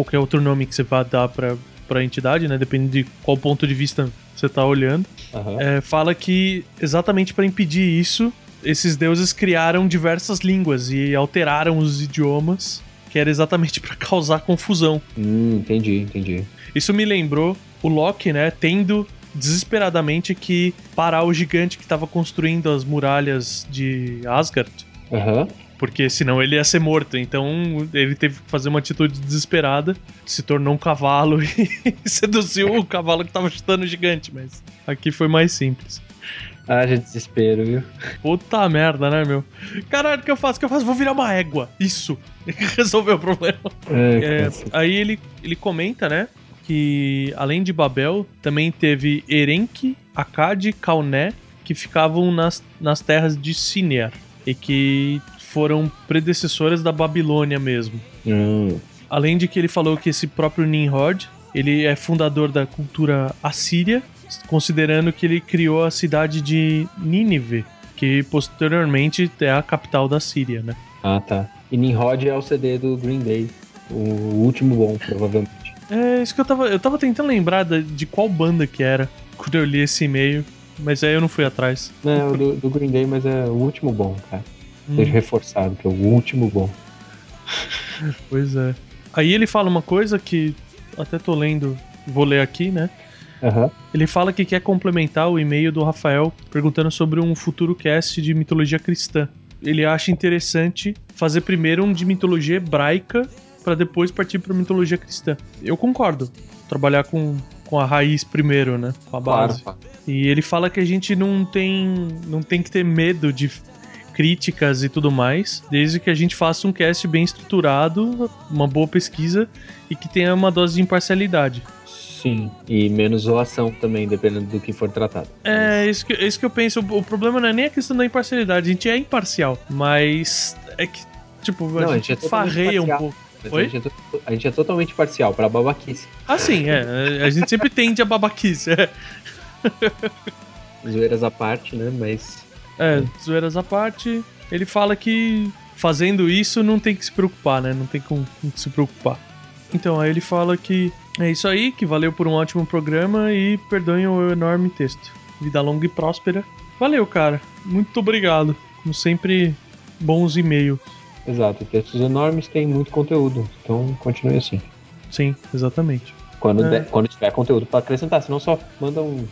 qualquer outro nome que você vá dar pra, pra entidade, né? Depende de qual ponto de vista você tá olhando. Aham. É, fala que exatamente para impedir isso, esses deuses criaram diversas línguas e alteraram os idiomas, que era exatamente *laughs* para causar confusão. Hum, entendi, entendi. Isso me lembrou o Loki, né, tendo desesperadamente que parar o gigante que estava construindo as muralhas de Asgard, Aham. Porque senão ele ia ser morto. Então ele teve que fazer uma atitude desesperada, se tornou um cavalo *laughs* e seduziu o cavalo que tava chutando o gigante, mas aqui foi mais simples. Haja desespero, viu? Puta merda, né, meu? Caralho, o que eu faço? O que eu faço? Vou virar uma égua. Isso. *laughs* Resolveu o problema. É, aí ele, ele comenta, né? Que além de Babel, também teve Erenque, Akkad, Kauné, que ficavam nas, nas terras de Siner. E que foram predecessoras da Babilônia mesmo. Hum, Além de que ele falou que esse próprio Nimrod, ele é fundador da cultura assíria, considerando que ele criou a cidade de Nínive, que posteriormente é a capital da Síria, né? Ah, tá. E Nimrod é o CD do Green Day. O último bom, provavelmente. É isso que eu tava. Eu tava tentando lembrar da- de qual banda que era quando eu li esse e-mail, mas aí eu não fui atrás. Não, é o do, do Green Day, mas é o último bom, cara. Hum, Seja reforçado, que é o último bom. *laughs* pois é. Aí ele fala uma coisa que até tô lendo, vou ler aqui, né? Aham. Ele fala que quer complementar o e-mail do Rafael perguntando sobre um futuro cast de mitologia cristã. Ele acha interessante fazer primeiro um de mitologia hebraica para depois partir para mitologia cristã. Eu concordo. Trabalhar com, com a raiz primeiro, né? Com a base. Claro. E ele fala que a gente não tem, não tem que ter medo de críticas e tudo mais, desde que a gente faça um cast bem estruturado, uma boa pesquisa e que tenha uma dose de imparcialidade. Sim. E menos zoação também, dependendo do que for tratado. É isso que, isso que eu penso. O, o problema não é nem a questão da imparcialidade, a gente é imparcial, mas é que, tipo, a Não, a gente, gente é farreia um pouco. A, gente é a gente é totalmente parcial pra babaquice. Ah, sim, é. A gente sempre tende a babaquice. É, Zoeiras à parte, né? Mas. É zoeiras à parte, ele fala que fazendo isso não tem que se preocupar, né? Não tem com, com que se preocupar. Então, aí ele fala que é isso aí, que valeu por um ótimo programa e perdoem o enorme texto. Vida longa e próspera. Valeu, cara. Muito obrigado. Como sempre, bons e-mails. Exato. Textos enormes têm muito conteúdo. Então continue assim. Sim, exatamente. Quando, É. der- quando tiver conteúdo pra acrescentar, senão só manda um,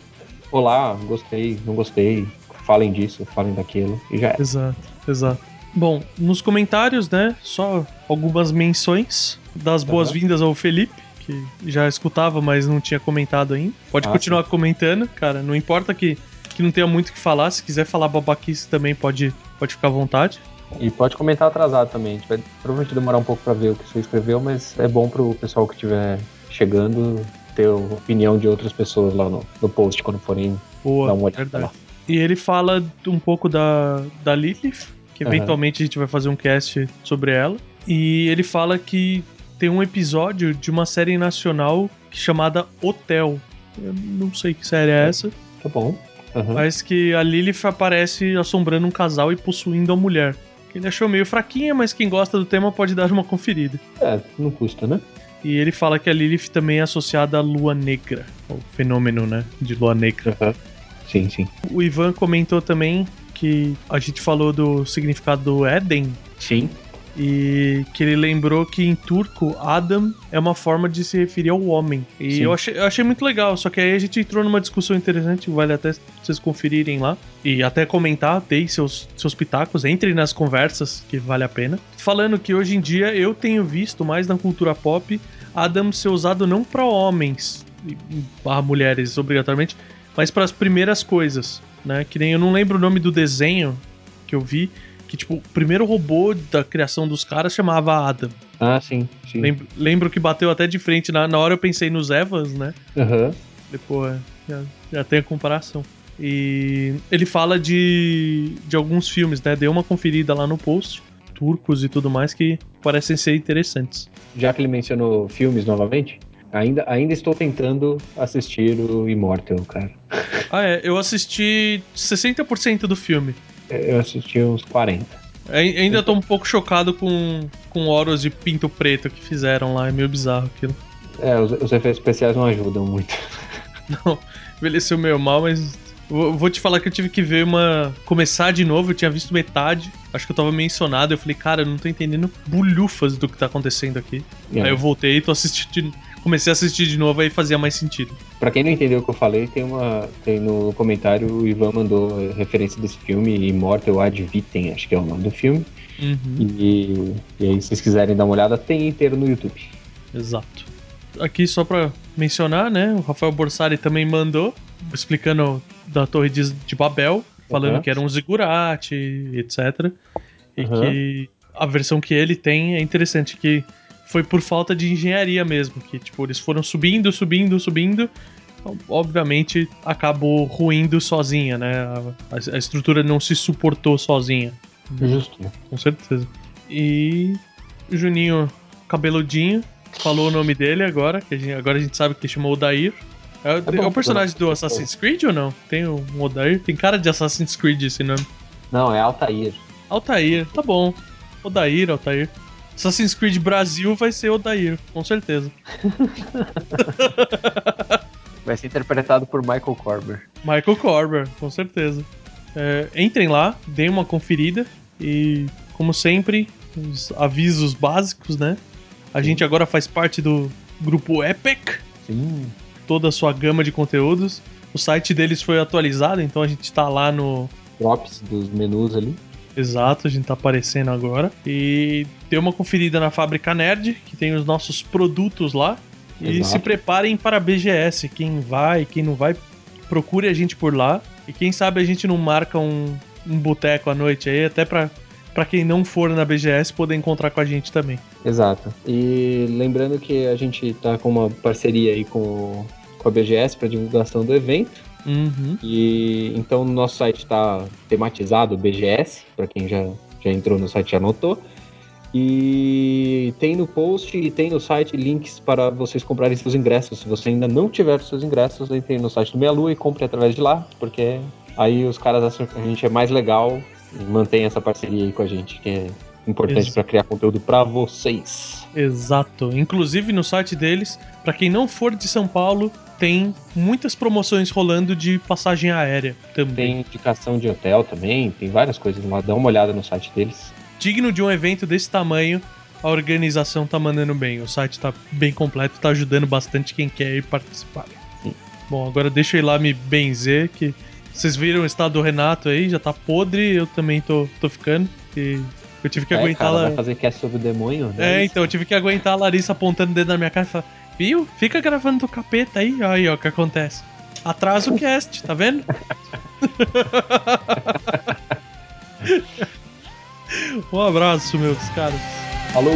olá, gostei, não gostei, falem disso, falem daquilo, e já é. Exato, exato. Bom, nos comentários, né, só algumas menções das Uhum. boas-vindas ao Felipe, que já escutava, mas não tinha comentado ainda. Pode Ah, continuar comentando, cara, não importa que, que não tenha muito o que falar, se quiser falar babaquice também pode, pode ficar à vontade. E pode comentar atrasado também. A gente vai provavelmente demorar um pouco pra ver o que você escreveu, mas é bom pro pessoal que estiver chegando ter a opinião de outras pessoas lá no, no post quando forem Boa, dar uma olhada verdade. lá. E ele fala um pouco da, da Lilith, que eventualmente a gente vai fazer um cast sobre ela. E ele fala que tem um episódio de uma série nacional chamada Hotel. Eu não sei que série é essa, Tá bom. Aham. mas que a Lilith aparece assombrando um casal e possuindo a mulher. Que Ele achou meio fraquinha, mas quem gosta do tema pode dar uma conferida. É, não custa, né? E ele fala que a Lilith também é associada à lua negra, o fenômeno, né, de lua negra. Aham. Sim, sim. O Ivan comentou também que a gente falou do significado do Éden Sim. e que ele lembrou que em turco Adam é uma forma de se referir ao homem. E Sim. eu achei, eu achei muito legal, só que aí a gente entrou numa discussão interessante, vale até vocês conferirem lá e até comentar, dei seus, seus pitacos, entrem nas conversas que vale a pena. Falando que hoje em dia eu tenho visto mais na cultura pop Adam ser usado não para homens, barra mulheres obrigatoriamente, mas para as primeiras coisas, né? Que nem eu não lembro o nome do desenho que eu vi, que tipo, o primeiro robô da criação dos caras chamava Adam. Ah, sim, sim. Lembro, lembro que bateu até de frente, na, na hora eu pensei nos Evas, né? Aham. Depois já, já tem a comparação. E ele fala de, de alguns filmes, né? Deu uma conferida lá no post, turcos e tudo mais, que parecem ser interessantes. Já que ele mencionou filmes novamente, ainda, ainda estou tentando assistir o Immortal, cara. *laughs* Ah, é, eu assisti 60% do filme. Eu assisti uns 40. Ai- Ainda tô um pouco chocado com, com Horus de pinto preto que fizeram lá, é meio bizarro aquilo. É, os, os efeitos especiais não ajudam muito. *laughs* Não, envelheceu meio mal, mas. Vou vou te falar que eu tive que ver uma. Começar de novo, eu tinha visto metade. Acho que eu tava mencionado. Eu falei, cara, eu não tô entendendo bulhufas do que tá acontecendo aqui. É. Aí eu voltei e tô assistindo. Comecei a assistir de novo, aí fazia mais sentido. Pra quem não entendeu o que eu falei, tem uma. Tem no comentário o Ivan mandou referência desse filme, Immortal Ad Vitem, acho que é o nome do filme. Uhum, E, e aí, se vocês quiserem dar uma olhada, tem inteiro no YouTube. exato. Aqui só pra mencionar, né? O Rafael Borsari também mandou, explicando da Torre de, de Babel, falando Uhum. que era um zigurate, etc. E Uhum. que a versão que ele tem é interessante, que foi por falta de engenharia mesmo, que tipo, eles foram subindo, subindo, subindo, obviamente acabou ruindo sozinha, né? A, a estrutura não se suportou sozinha, Justo, né? com certeza. E o Juninho cabeludinho falou o nome dele agora, que a gente- agora a gente sabe que chamou Odair. É, o- bom, é o personagem bom. do Assassin's Creed ou não? Tem um Odair? Tem cara de Assassin's Creed esse nome. Não, é Altair. Altair, tá bom. Odair, Altair. Assassin's Creed Brasil vai ser Odair, com certeza. *laughs* Vai ser interpretado por Michael Corber. Michael Corber, com certeza. É, entrem lá, deem uma conferida e, como sempre, os avisos básicos, né? A gente agora faz parte do grupo Epic, Sim. toda a sua gama de conteúdos. O site deles foi atualizado, então a gente tá lá no. Drops dos menus ali. Exato, a gente tá aparecendo agora. E dê uma conferida na Fábrica Nerd, que tem os nossos produtos lá. E Exato. se preparem para a BGS. Quem vai, quem não vai, procure a gente por lá. E quem sabe a gente não marca um, um boteco à noite aí, até pra, pra quem não for na BGS poder encontrar com a gente também. Exato. E lembrando que a gente tá com uma parceria aí com, com a BGS para divulgação do evento. Uhum. E então no nosso site está tematizado BGS, para quem já, já entrou no site já notou. E tem no post e tem no site links para vocês comprarem seus ingressos. Se você ainda não tiver seus ingressos, entre no site do Meia Lua e compre através de lá, porque aí os caras acham que a gente é mais legal e mantém essa parceria aí com a gente, que é importante para criar conteúdo para vocês. Exato. Inclusive no site deles, pra quem não for de São Paulo, tem muitas promoções rolando de passagem aérea também. Tem indicação de hotel também, tem várias coisas lá. Dá uma olhada no site deles. digno de um evento desse tamanho, a organização tá mandando bem. O site tá bem completo, tá ajudando bastante quem quer ir participar. Bom, agora deixa eu ir lá me benzer, que vocês viram o estado do Renato aí, já tá podre, eu também tô, tô ficando. E eu tive que É, aguentar cara, vai fazer cast sobre o demônio? né? É, então, eu tive que aguentar a Larissa apontando o dedo na minha cara e falar, viu? Fica gravando do capeta aí, aí, ó, o que acontece. Atrasa o cast, tá vendo? *laughs* um abraço, meus caras. Falou!